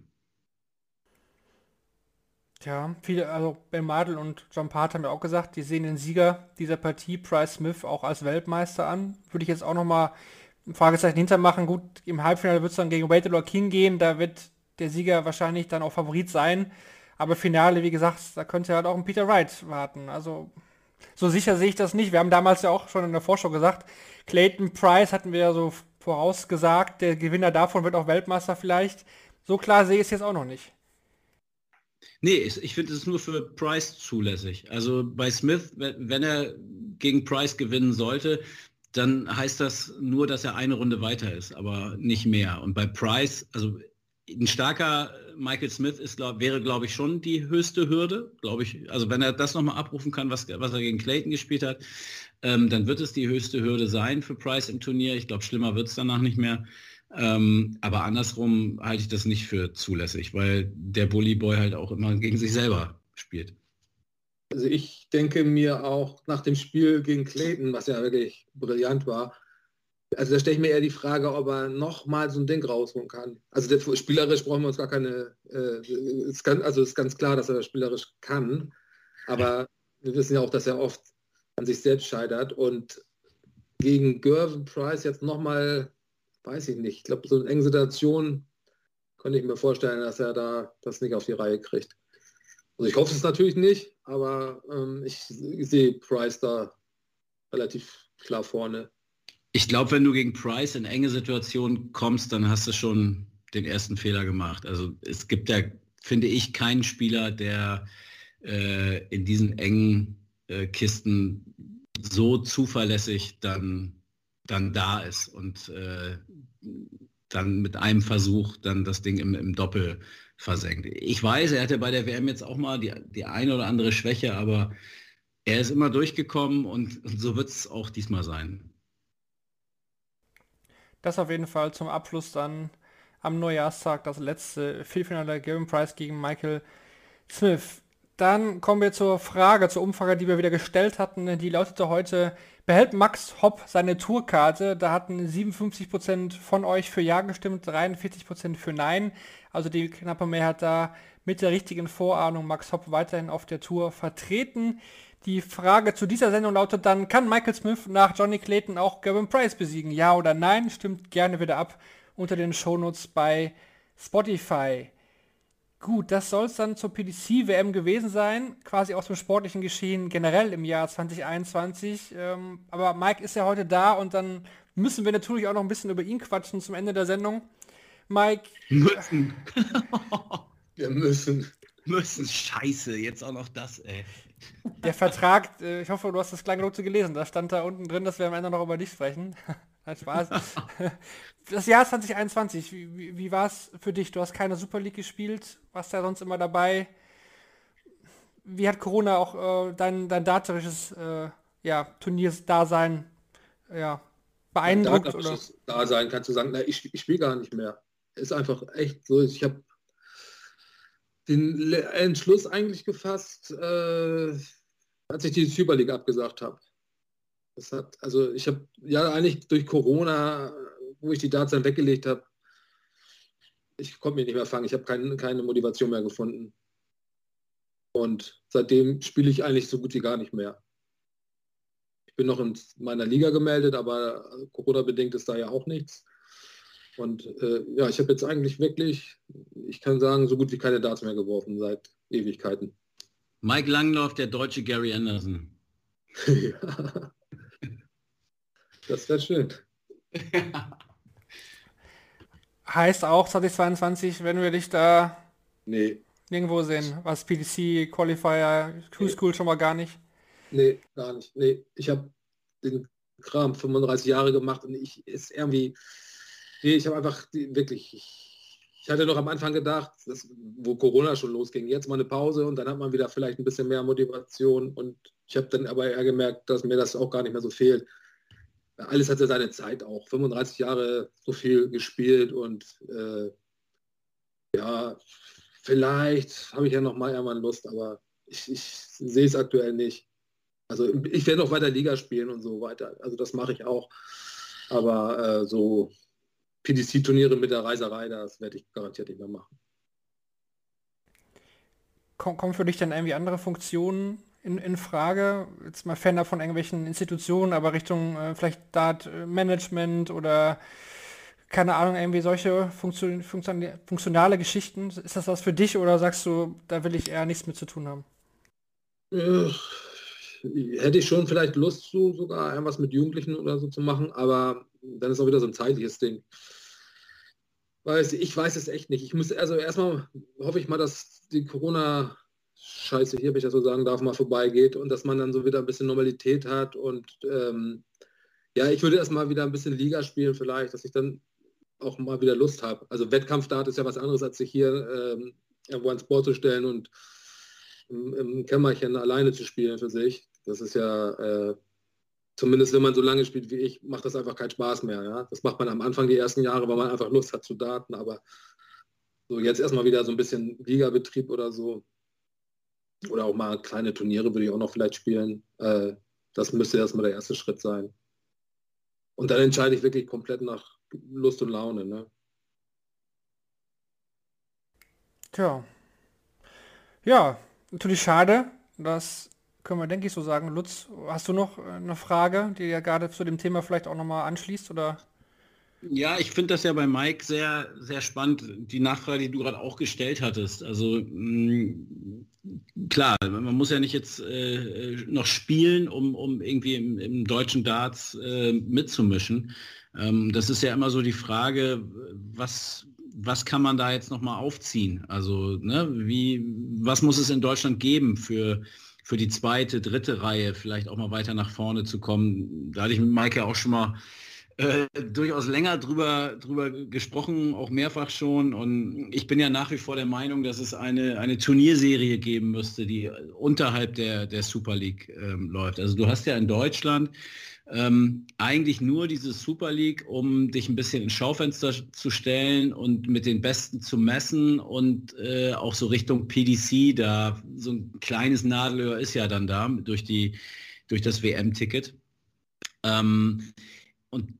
Tja, viele, also Ben Madel und John Part haben ja auch gesagt, die sehen den Sieger dieser Partie, Price Smith, auch als Weltmeister an. Würde ich jetzt auch nochmal ein Fragezeichen hintermachen. Gut, im Halbfinale wird es dann gegen Wade oder King gehen, da wird der Sieger wahrscheinlich dann auch Favorit sein. Aber Finale, wie gesagt, da könnte halt auch ein Peter Wright warten. Also so sicher sehe ich das nicht. Wir haben damals ja auch schon in der Vorschau gesagt, Clayton Price hatten wir ja so vorausgesagt, der Gewinner davon wird auch Weltmeister vielleicht. So klar sehe ich es jetzt auch noch nicht. Nee, ich finde es nur für Price zulässig. Also bei Smith, wenn er gegen Price gewinnen sollte, dann heißt das nur, dass er eine Runde weiter ist, aber nicht mehr. Und bei Price, also ein starker Michael Smith ist, glaub, wäre, glaube ich, schon die höchste Hürde, glaube ich. Also wenn er das nochmal abrufen kann, was, was er gegen Clayton gespielt hat, ähm, dann wird es die höchste Hürde sein für Price im Turnier. Ich glaube, schlimmer wird es danach nicht mehr. Ähm, aber andersrum halte ich das nicht für zulässig, weil der Bully Boy halt auch immer gegen sich selber spielt. Also ich denke mir auch nach dem Spiel gegen Clayton, was ja wirklich brillant war, also da stelle ich mir eher die Frage, ob er noch mal so ein Ding rausholen kann. Also der, spielerisch brauchen wir uns gar keine, äh, ist ganz, also ist ganz klar, dass er das spielerisch kann, aber wir wissen ja auch, dass er oft an sich selbst scheitert und gegen Gervin Price jetzt noch mal, weiß ich nicht, ich glaube, so eine enge Situation könnte ich mir vorstellen, dass er da das nicht auf die Reihe kriegt. Also ich hoffe es natürlich nicht, aber ähm, ich, ich sehe Price da relativ klar vorne. Ich glaube, wenn du gegen Price in enge Situationen kommst, dann hast du schon den ersten Fehler gemacht. Also es gibt ja, finde ich, keinen Spieler, der äh, in diesen engen äh, Kisten so zuverlässig dann, dann da ist und äh, dann mit einem Versuch dann das Ding im, im Doppel versenkt. Ich weiß, er hatte bei der WM jetzt auch mal die, die eine oder andere Schwäche, aber Er ist immer durchgekommen und, und so wird es auch diesmal sein. Das auf jeden Fall zum Abschluss dann am Neujahrstag das letzte Viertelfinale Gavin Price gegen Michael Smith. Dann kommen wir zur Frage, zur Umfrage, die wir wieder gestellt hatten. Die lautete heute, behält Max Hopp seine Tourkarte? Da hatten 57% von euch für Ja gestimmt, 43% für Nein. Also die knappe Mehrheit da mit der richtigen Vorahnung Max Hopp weiterhin auf der Tour vertreten. Die Frage zu dieser Sendung lautet dann, kann Michael Smith nach Johnny Clayton auch Gavin Price besiegen? Ja oder nein? Stimmt gerne wieder ab unter den Shownotes bei Spotify. Gut, das soll es dann zur PDC-WM gewesen sein, quasi aus dem sportlichen Geschehen generell im Jahr 2021. Ähm, aber Mike ist ja heute da und dann müssen wir natürlich auch noch ein bisschen über ihn quatschen zum Ende der Sendung. Mike. Müssen. *laughs* wir müssen. Müssen. Scheiße, jetzt auch noch das, ey. Der Vertrag, äh, ich hoffe, du hast das Kleingedruckte gelesen. Da stand da unten drin, dass wir am Ende noch über dich sprechen. *laughs* Nein, Spaß. *laughs* das Jahr 2021, wie, wie, wie war es für dich? Du hast keine Super League gespielt, warst ja sonst immer dabei. Wie hat Corona auch äh, dein, dein daterisches äh, ja, Turniersdasein ja, beeindruckt? Oder? Dasein kannst du sagen, na, ich, ich spiele gar nicht mehr. Ist einfach echt so, ich habe den Entschluss eigentlich gefasst, äh, als ich die Super League abgesagt habe. Das hat, also ich habe ja eigentlich durch Corona, wo ich die Darts dann weggelegt habe, ich konnte mich nicht mehr fangen. Ich habe kein, keine Motivation mehr gefunden. Und seitdem spiele ich eigentlich so gut wie gar nicht mehr. Ich bin noch in meiner Liga gemeldet, aber Corona-bedingt ist da ja auch nichts. Und äh, ja, ich habe jetzt eigentlich wirklich, ich kann sagen, so gut wie keine Darts mehr geworfen seit Ewigkeiten. Mike Langlauf, der deutsche Gary Anderson. ja. *laughs* Das wäre schön. *laughs* heißt auch 2022, wenn wir dich da nee. nirgendwo sehen, was PDC, Qualifier, Q-School nee. schon mal gar nicht? Nee, gar nicht. Nee, ich habe den Kram 35 Jahre gemacht und ich ist irgendwie, nee, ich habe einfach die, wirklich, ich, ich, hatte noch am Anfang gedacht, dass, wo Corona schon losging, jetzt mal eine Pause und dann hat man wieder vielleicht ein bisschen mehr Motivation und ich habe dann aber eher gemerkt, dass mir das auch gar nicht mehr so fehlt alles hatte seine Zeit auch. 35 Jahre so viel gespielt und äh, ja, vielleicht habe ich ja noch mal irgendwann Lust, aber ich, ich sehe es aktuell nicht. Also ich werde noch weiter Liga spielen und so weiter. Also das mache ich auch. Aber äh, so PDC-Turniere mit der Reiserei, das werde ich garantiert nicht mehr machen. Kommen für dich dann irgendwie andere Funktionen in, in Frage? Jetzt mal Fan von irgendwelchen Institutionen, aber Richtung äh, vielleicht Dart Management oder keine Ahnung, irgendwie solche Funktion, Funktion, funktionale Geschichten. Ist das was für dich oder sagst du, da will ich eher nichts mit zu tun haben? Äh, hätte ich schon vielleicht Lust zu, sogar irgendwas mit Jugendlichen oder so zu machen, aber dann ist auch wieder so ein zeitliches Ding. Weiß, ich weiß es echt nicht. Ich muss, also erstmal hoffe ich mal, dass die Corona Scheiße hier, wenn ich das so sagen darf, mal vorbeigeht und dass man dann so wieder ein bisschen Normalität hat und ähm, ja, ich würde erstmal wieder ein bisschen Liga spielen vielleicht, dass ich dann auch mal wieder Lust habe. Also Wettkampfdart ist ja was anderes, als sich hier ähm, irgendwo ans Board zu stellen und im, im, Kämmerchen alleine zu spielen für sich. Das ist ja, äh, zumindest wenn man so lange spielt wie ich, macht das einfach keinen Spaß mehr. Ja? Das macht man am Anfang die ersten Jahre, weil man einfach Lust hat zu daten, aber so jetzt erstmal wieder so ein bisschen Ligabetrieb oder so, oder auch mal kleine Turniere würde ich auch noch vielleicht spielen. Äh, das müsste erstmal der erste Schritt sein. Und dann entscheide ich wirklich komplett nach Lust und Laune. Ne? Tja. Ja, natürlich schade. Das können wir, denke ich, so sagen. Lutz, hast du noch eine Frage, die ja gerade zu dem Thema vielleicht auch nochmal anschließt? Oder? Ja, ich finde das ja bei Mike sehr, sehr spannend, die Nachfrage, die du gerade auch gestellt hattest. Also mh, mm, klar, man muss ja nicht jetzt äh, noch spielen, um, um irgendwie im, im deutschen Darts äh, mitzumischen. Ähm, das ist ja immer so die Frage, was, was kann man da jetzt nochmal aufziehen? Also, ne, wie, was muss es in Deutschland geben für, für die zweite, dritte Reihe, vielleicht auch mal weiter nach vorne zu kommen? Da hatte ich mit Mike ja auch schon mal äh, durchaus länger drüber, drüber gesprochen, auch mehrfach schon. Und ich bin ja nach wie vor der Meinung, dass es eine, eine Turnierserie geben müsste, die unterhalb der, der Super League ähm, läuft. Also du hast ja in Deutschland ähm, eigentlich nur diese Super League, um dich ein bisschen ins Schaufenster zu stellen und mit den Besten zu messen und äh, auch so Richtung PDC, da so ein kleines Nadelöhr ist ja dann da durch, die, durch das WM-Ticket. Ähm, und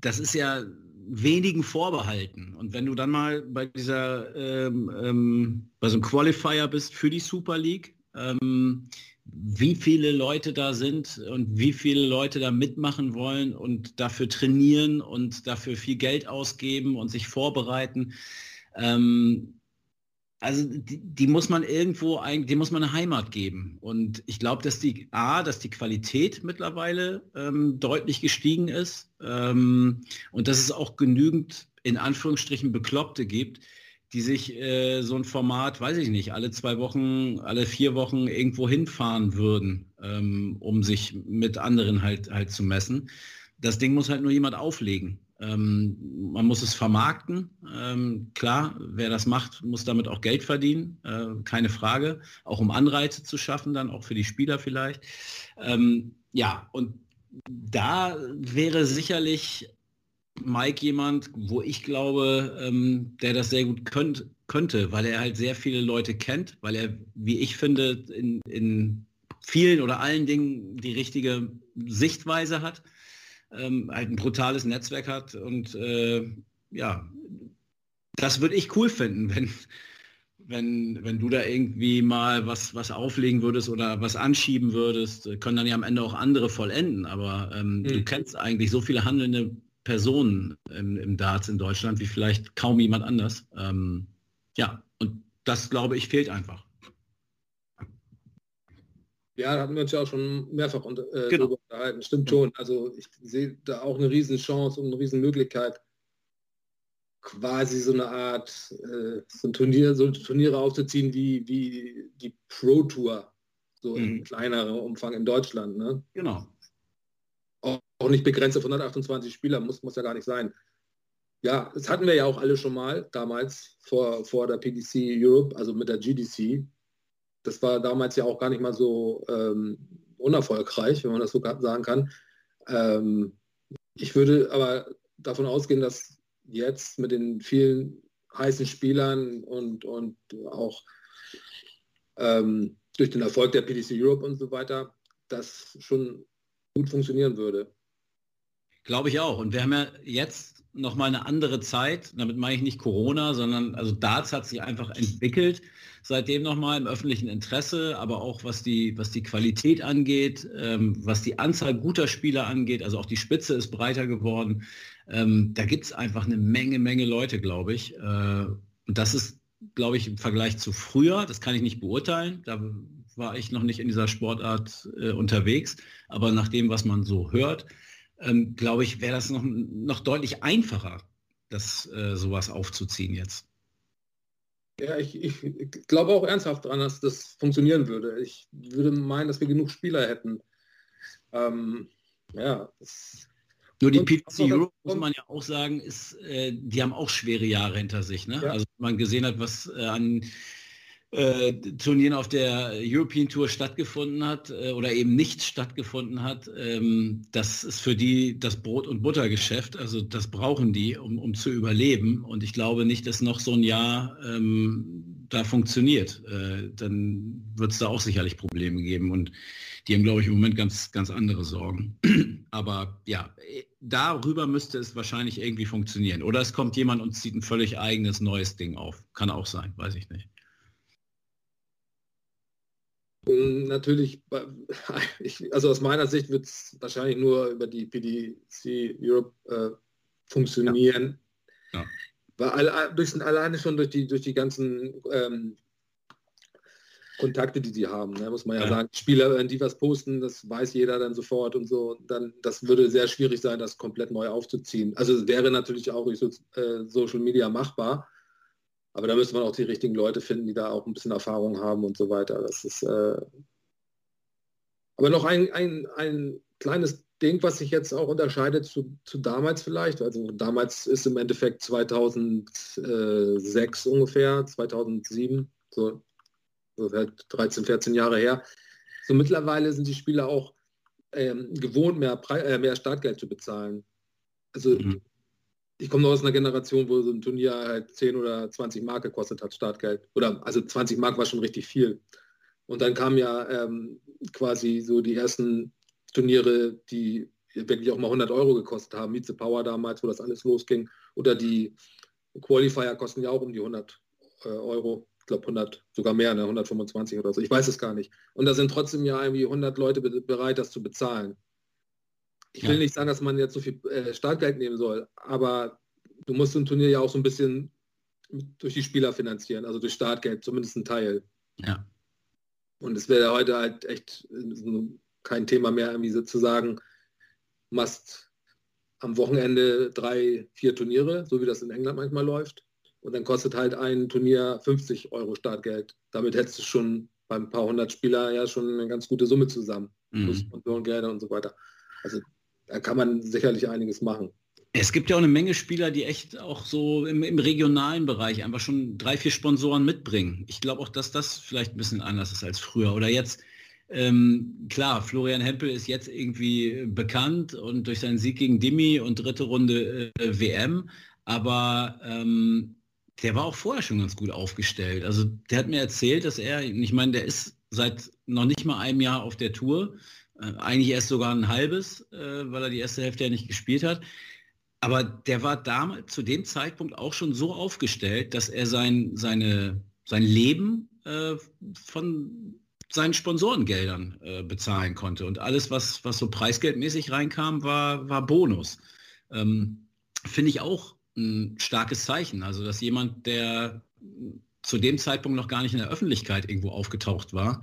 das ist ja wenigen vorbehalten. Und wenn du dann mal bei dieser, ähm, ähm, bei so einem Qualifier bist für die Super League, ähm, wie viele Leute da sind und wie viele Leute da mitmachen wollen und dafür trainieren und dafür viel Geld ausgeben und sich vorbereiten. Ähm, also die, die, muss man irgendwo eigentlich, die muss man eine Heimat geben. Und ich glaube, dass die A, dass die Qualität mittlerweile ähm, deutlich gestiegen ist ähm, und dass es auch genügend in Anführungsstrichen Bekloppte gibt, die sich äh, so ein Format, weiß ich nicht, alle zwei Wochen, alle vier Wochen irgendwo hinfahren würden, ähm, um sich mit anderen halt halt zu messen. Das Ding muss halt nur jemand auflegen. Ähm, man muss es vermarkten. Ähm, klar, wer das macht, muss damit auch Geld verdienen, äh, keine Frage. Auch um Anreize zu schaffen, dann auch für die Spieler vielleicht. Ähm, ja, und da wäre sicherlich Mike jemand, wo ich glaube, ähm, der das sehr gut könnt, könnte, weil er halt sehr viele Leute kennt, weil er, wie ich finde, in, in vielen oder allen Dingen die richtige Sichtweise hat ähm, halt ein brutales Netzwerk hat und äh, ja, das würde ich cool finden, *laughs* wenn, wenn, wenn du da irgendwie mal was, was auflegen würdest oder was anschieben würdest, können dann ja am Ende auch andere vollenden, aber ähm, mhm. du kennst eigentlich so viele handelnde Personen im, im Darts in Deutschland wie vielleicht kaum jemand anders. Ähm, ja, und das glaube ich fehlt einfach. Ja, da hatten wir uns ja auch schon mehrfach unter, äh, genau. unterhalten. Stimmt schon. Also ich sehe da auch eine Riesenchance und eine Riesenmöglichkeit, quasi so eine Art äh, so ein Turnier, so Turniere aufzuziehen wie, wie die Pro Tour, so mhm. in kleinerem Umfang in Deutschland. Ne? Genau. Auch, nicht begrenzt auf 128 Spieler, muss, muss ja gar nicht sein. Ja, das hatten wir ja auch alle schon mal damals vor, vor der PDC Europe, also mit der GDC das war damals ja auch gar nicht mal so ähm, unerfolgreich, wenn man das so sagen kann. Ähm, ich würde aber davon ausgehen, dass jetzt mit den vielen heißen Spielern und, und auch ähm, durch den Erfolg der PDC Europe und so weiter, das schon gut funktionieren würde. Glaube ich auch. Und wir haben ja jetzt noch mal eine andere Zeit. Damit meine ich nicht Corona, sondern also Darts hat sich einfach entwickelt seitdem nochmal im öffentlichen Interesse, aber auch was die, was die Qualität angeht, ähm, was die Anzahl guter Spieler angeht, also auch die Spitze ist breiter geworden. Ähm, da gibt es einfach eine Menge, Menge Leute, glaube ich. Äh, und das ist, glaube ich, im Vergleich zu früher, das kann ich nicht beurteilen, da war ich noch nicht in dieser Sportart äh, unterwegs, aber nach dem, was man so hört, ähm, glaube ich, wäre das noch, noch deutlich einfacher, das äh, sowas aufzuziehen jetzt. Ja, ich, ich glaube auch ernsthaft daran, dass das funktionieren würde. Ich würde meinen, dass wir genug Spieler hätten. Ähm, ja. Nur die PC Europe, muss man ja auch sagen, ist, äh, die haben auch schwere Jahre hinter sich. Ne? Ja. Also man gesehen hat, was äh, an äh, Turnieren auf der European Tour stattgefunden hat äh, oder eben nicht stattgefunden hat, ähm, das ist für die das Brot- und Buttergeschäft. Also das brauchen die, um, um zu überleben. Und ich glaube nicht, dass noch so ein Jahr ähm, da funktioniert. Äh, dann wird es da auch sicherlich Probleme geben. Und die haben, glaube ich, im Moment ganz, ganz andere Sorgen. *clears throat* Aber ja, darüber müsste es wahrscheinlich irgendwie funktionieren. Oder es kommt jemand und zieht ein völlig eigenes neues Ding auf. Kann auch sein, weiß ich nicht. Natürlich, *laughs* also aus meiner Sicht wird es wahrscheinlich nur über die PDC Europe äh, funktionieren. Ja. Ja. Weil durch, alleine schon durch die, durch die ganzen ähm, Kontakte, die sie haben, ne, muss man ja, ja, sagen. Spieler, wenn die was posten, das weiß jeder dann sofort und so. Dann, das würde sehr schwierig sein, das komplett neu aufzuziehen. Also es wäre natürlich auch durch so, äh, Social Media machbar. Aber da müsste man auch die richtigen Leute finden, die da auch ein bisschen Erfahrung haben und so weiter. Das ist. Äh aber noch ein, ein, ein kleines Ding, was sich jetzt auch unterscheidet zu, zu damals vielleicht. Also damals ist im Endeffekt 2006 ungefähr, 2007, so, so halt 13, 14 Jahre her. So mittlerweile sind die Spieler auch ähm, gewohnt, mehr, Pre äh, mehr Startgeld zu bezahlen. Also mhm. Ich komme aus einer Generation, wo so ein Turnier halt 10 oder 20 Mark gekostet hat, Startgeld. Oder also 20 Mark war schon richtig viel. Und dann kamen ja ähm, quasi so die ersten Turniere, die wirklich auch mal 100 Euro gekostet haben, Mieze Power damals, wo das alles losging. Oder die Qualifier kosten ja auch um die 100 äh, Euro. Ich glaube 100, sogar mehr, ne? 125 oder so. Ich weiß es gar nicht. Und da sind trotzdem ja irgendwie 100 Leute bereit, das zu bezahlen. Ich will ja. nicht sagen, dass man jetzt so viel äh, Startgeld nehmen soll, aber du musst ein Turnier ja auch so ein bisschen durch die Spieler finanzieren, also durch Startgeld, zumindest ein Teil. Ja. Und es wäre heute halt echt kein Thema mehr, irgendwie so zu sagen, machst am Wochenende drei, vier Turniere, so wie das in England manchmal läuft. Und dann kostet halt ein Turnier 50 Euro Startgeld. Damit hättest du schon beim paar hundert Spieler ja schon eine ganz gute Summe zusammen. Mhm. Plus Sponsorengelder und so weiter. Also da kann man sicherlich einiges machen. Es gibt ja auch eine Menge Spieler, die echt auch so im, im, regionalen Bereich einfach schon drei, vier Sponsoren mitbringen. Ich glaube auch, dass das vielleicht ein bisschen anders ist als früher. Oder jetzt ähm, klar, Florian Hempel ist jetzt irgendwie bekannt und durch seinen Sieg gegen Dimi und dritte Runde äh, WM, aber ähm, der war auch vorher schon ganz gut aufgestellt. Also der hat mir erzählt, dass er, ich meine, der ist seit noch nicht mal einem Jahr auf der Tour, eigentlich erst sogar ein halbes, äh, weil er die erste Hälfte ja nicht gespielt hat. Aber der war damals zu dem Zeitpunkt auch schon so aufgestellt, dass er sein, seine, sein Leben äh, von seinen Sponsorengeldern äh, bezahlen konnte. Und alles, was, was so preisgeldmäßig reinkam, war, war Bonus. Ähm, Finde ich auch ein starkes Zeichen. Also, dass jemand, der zu dem Zeitpunkt noch gar nicht in der Öffentlichkeit irgendwo aufgetaucht war,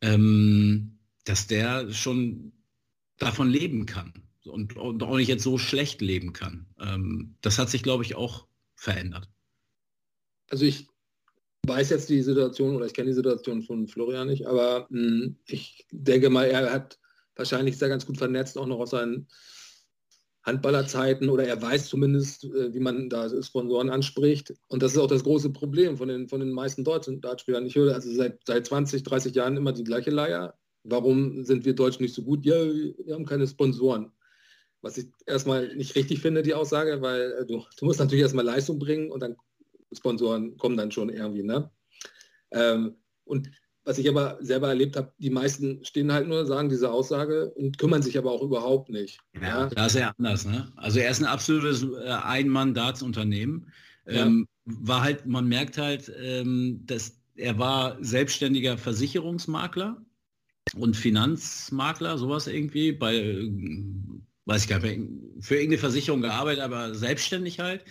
ähm, dass der schon davon leben kann und, und, auch nicht jetzt so schlecht leben kann. Ähm, das hat sich, glaube ich, auch verändert. Also ich weiß jetzt die Situation oder ich kenne die Situation von Florian nicht, aber mh, hm, ich denke mal, er hat wahrscheinlich sehr ganz gut vernetzt, auch noch aus seinen Handballerzeiten oder er weiß zumindest, äh, wie man da Sponsoren anspricht. Und das ist auch das große Problem von den, von den meisten deutschen Dartspielern. Ich höre also seit, seit 20, 30 Jahren immer die gleiche Leier. Warum sind wir Deutschen nicht so gut? Ja, wir haben keine Sponsoren. Was ich erstmal nicht richtig finde, die Aussage, weil äh, du, du musst natürlich erstmal Leistung bringen und dann Sponsoren kommen dann schon irgendwie. Ne? Ähm, und was ich aber selber erlebt habe, die meisten stehen halt nur, sagen diese Aussage und kümmern sich aber auch überhaupt nicht. Ja, ja. da ist er anders. Ne? Also er ist ein absolutes äh, Ein-Mandatsunternehmen. Ja. Ähm, war halt, man merkt halt, ähm, dass er war selbstständiger Versicherungsmakler und Finanzmakler, sowas irgendwie, bei, weiß ich gar nicht, für irgendeine Versicherung gearbeitet, aber selbstständig halt.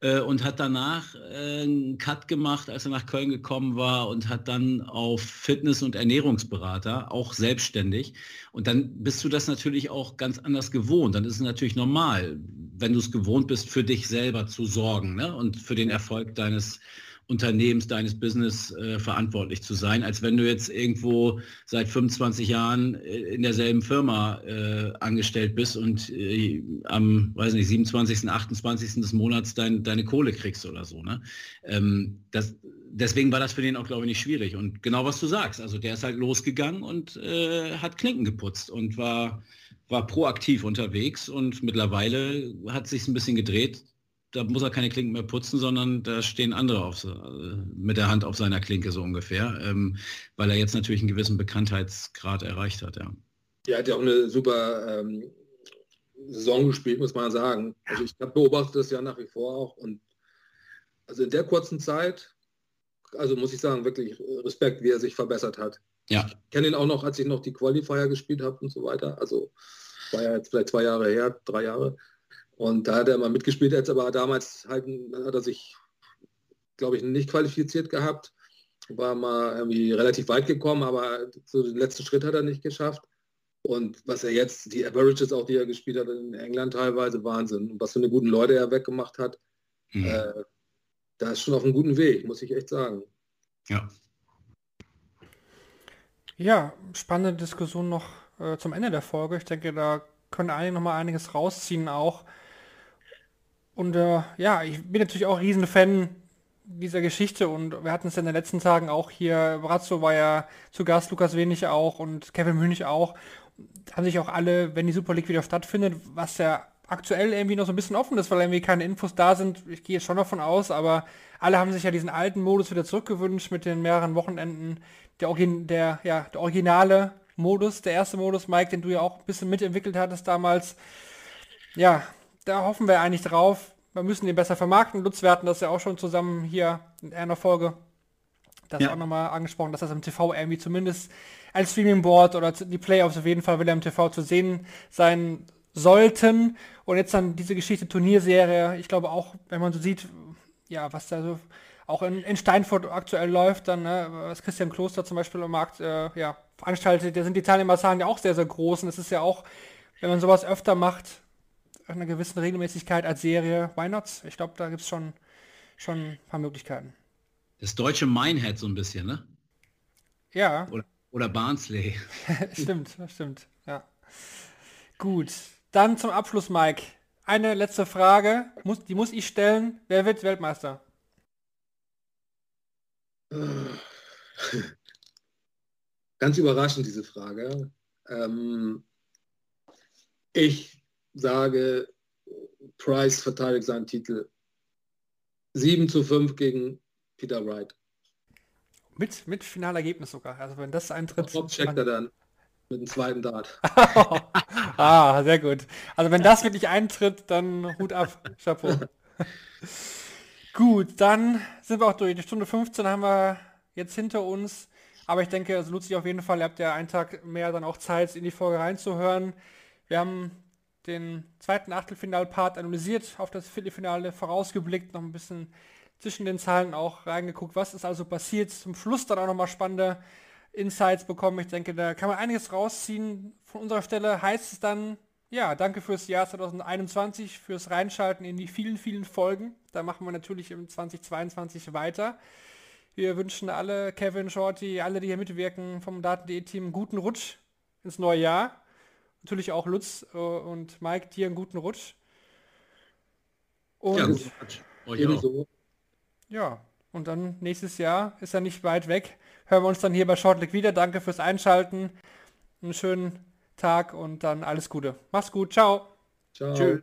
Äh, und hat danach äh, einen Cut gemacht, als er nach Köln gekommen war und hat dann auf Fitness- und Ernährungsberater, auch selbstständig. Und dann bist du das natürlich auch ganz anders gewohnt. Dann ist es natürlich normal, wenn du es gewohnt bist, für dich selber zu sorgen ne? und für den Erfolg deines Unternehmens, deines Business äh, verantwortlich zu sein, als wenn du jetzt irgendwo seit 25 Jahren äh, in derselben Firma äh, angestellt bist und äh, am, weiß nicht, 27., 28. des Monats dein, deine Kohle kriegst oder so. Ne? Ähm, das, deswegen war das für den auch, glaube ich, nicht schwierig. Und genau was du sagst, also der ist halt losgegangen und äh, hat Klinken geputzt und war, war proaktiv unterwegs und mittlerweile hat sich ein bisschen gedreht da muss er keine Klinken mehr putzen, sondern da stehen andere auf, äh, mit der Hand auf seiner Klinke so ungefähr, ähm, weil er jetzt natürlich einen gewissen Bekanntheitsgrad erreicht hat. Ja. Er hat ja auch eine super ähm, Saison gespielt, muss man sagen. Also ich beobachte das ja nach wie vor auch und also in der kurzen Zeit, also muss ich sagen, wirklich Respekt, wie er sich verbessert hat. Ja. Ich kenne ihn auch noch, als ich noch die Qualifier gespielt habe und so weiter. Also war ja jetzt vielleicht zwei Jahre her, drei Jahre. Und da hat er mal mitgespielt, jetzt aber damals halt, hat er sich, glaube ich, nicht qualifiziert gehabt. War mal irgendwie relativ weit gekommen, aber so den letzten Schritt hat er nicht geschafft. Und was er jetzt, die Averages auch, die er gespielt hat in England teilweise, Wahnsinn. Und was für eine guten Leute er weggemacht hat, mhm. äh, da ist schon auf einem guten Weg, muss ich echt sagen. Ja. Ja, spannende Diskussion noch äh, zum Ende der Folge. Ich denke, da können einige noch mal einiges rausziehen auch. Und äh, ja, ich bin natürlich auch Riesenfan dieser Geschichte und wir hatten es ja in den letzten Tagen auch hier, Brazzo war ja zu Gast, Lukas Wenig auch und Kevin Münch auch, haben sich auch alle, wenn die Super League wieder stattfindet, was ja aktuell irgendwie noch so ein bisschen offen ist, weil irgendwie keine Infos da sind. Ich gehe jetzt schon davon aus, aber alle haben sich ja diesen alten Modus wieder zurückgewünscht mit den mehreren Wochenenden. Der, Origin, der, ja, der originale Modus, der erste Modus, Mike, den du ja auch ein bisschen mitentwickelt hattest damals. Ja, da hoffen wir eigentlich drauf. Wir müssen den besser vermarkten. Lutz, wir hatten das ja auch schon zusammen hier in einer Folge. Das ja. auch nochmal angesprochen, dass das im TV irgendwie zumindest als Streaming-Board oder die Playoffs auf jeden Fall wieder im TV zu sehen sein sollten. Und jetzt dann diese Geschichte Turnierserie, ich glaube auch, wenn man so sieht, ja, was da so auch in, in Steinfurt aktuell läuft, dann, ne, was Christian Kloster zum Beispiel am Markt äh, ja, veranstaltet, da sind die Teilnehmerzahlen ja auch sehr, sehr groß. Und es ist ja auch, wenn man sowas öfter macht, einer gewissen Regelmäßigkeit als Serie, why not? Ich glaube, da gibt es schon, schon ein paar Möglichkeiten. Das deutsche Minehead so ein bisschen, ne? Ja. Oder, oder Barnsley. *laughs* *laughs* stimmt, stimmt, ja. Gut, dann zum Abschluss, Mike. Eine letzte Frage, muss, die muss ich stellen. Wer wird Weltmeister? *laughs* Ganz überraschend diese Frage. Ähm, ich sage, Price verteidigt seinen Titel 7 zu 5 gegen Peter Wright. Mit, mit Finalergebnis sogar. Also wenn das eintritt. checkt er dann. Mit dem zweiten Dart. *laughs* ah, sehr gut. Also wenn das wirklich eintritt, dann Hut ab. Chapeau. *laughs* gut, dann sind wir auch durch. Die Stunde 15 haben wir jetzt hinter uns. Aber ich denke, es lohnt sich auf jeden Fall. Ihr habt ja einen Tag mehr dann auch Zeit, in die Folge reinzuhören. Wir haben den zweiten Achtelfinalpart analysiert, auf das Viertelfinale vorausgeblickt, noch ein bisschen zwischen den Zahlen auch reingeguckt, was ist also passiert. Zum Schluss dann auch nochmal spannende Insights bekommen. Ich denke, da kann man einiges rausziehen. Von unserer Stelle heißt es dann, ja, danke fürs Jahr 2021, fürs Reinschalten in die vielen, vielen Folgen. Da machen wir natürlich im 2022 weiter. Wir wünschen alle, Kevin, Shorty, alle, die hier mitwirken vom Daten.de-Team, guten Rutsch ins neue Jahr. Natürlich auch Lutz äh, und Mike, dir einen guten Rutsch. Und ja, ja, und dann nächstes Jahr ist er nicht weit weg hören wir uns dann hier bei Shortlick wieder. Danke fürs Einschalten. Einen schönen Tag und dann alles Gute. Mach's gut. Ciao. Ciao. Tschüss.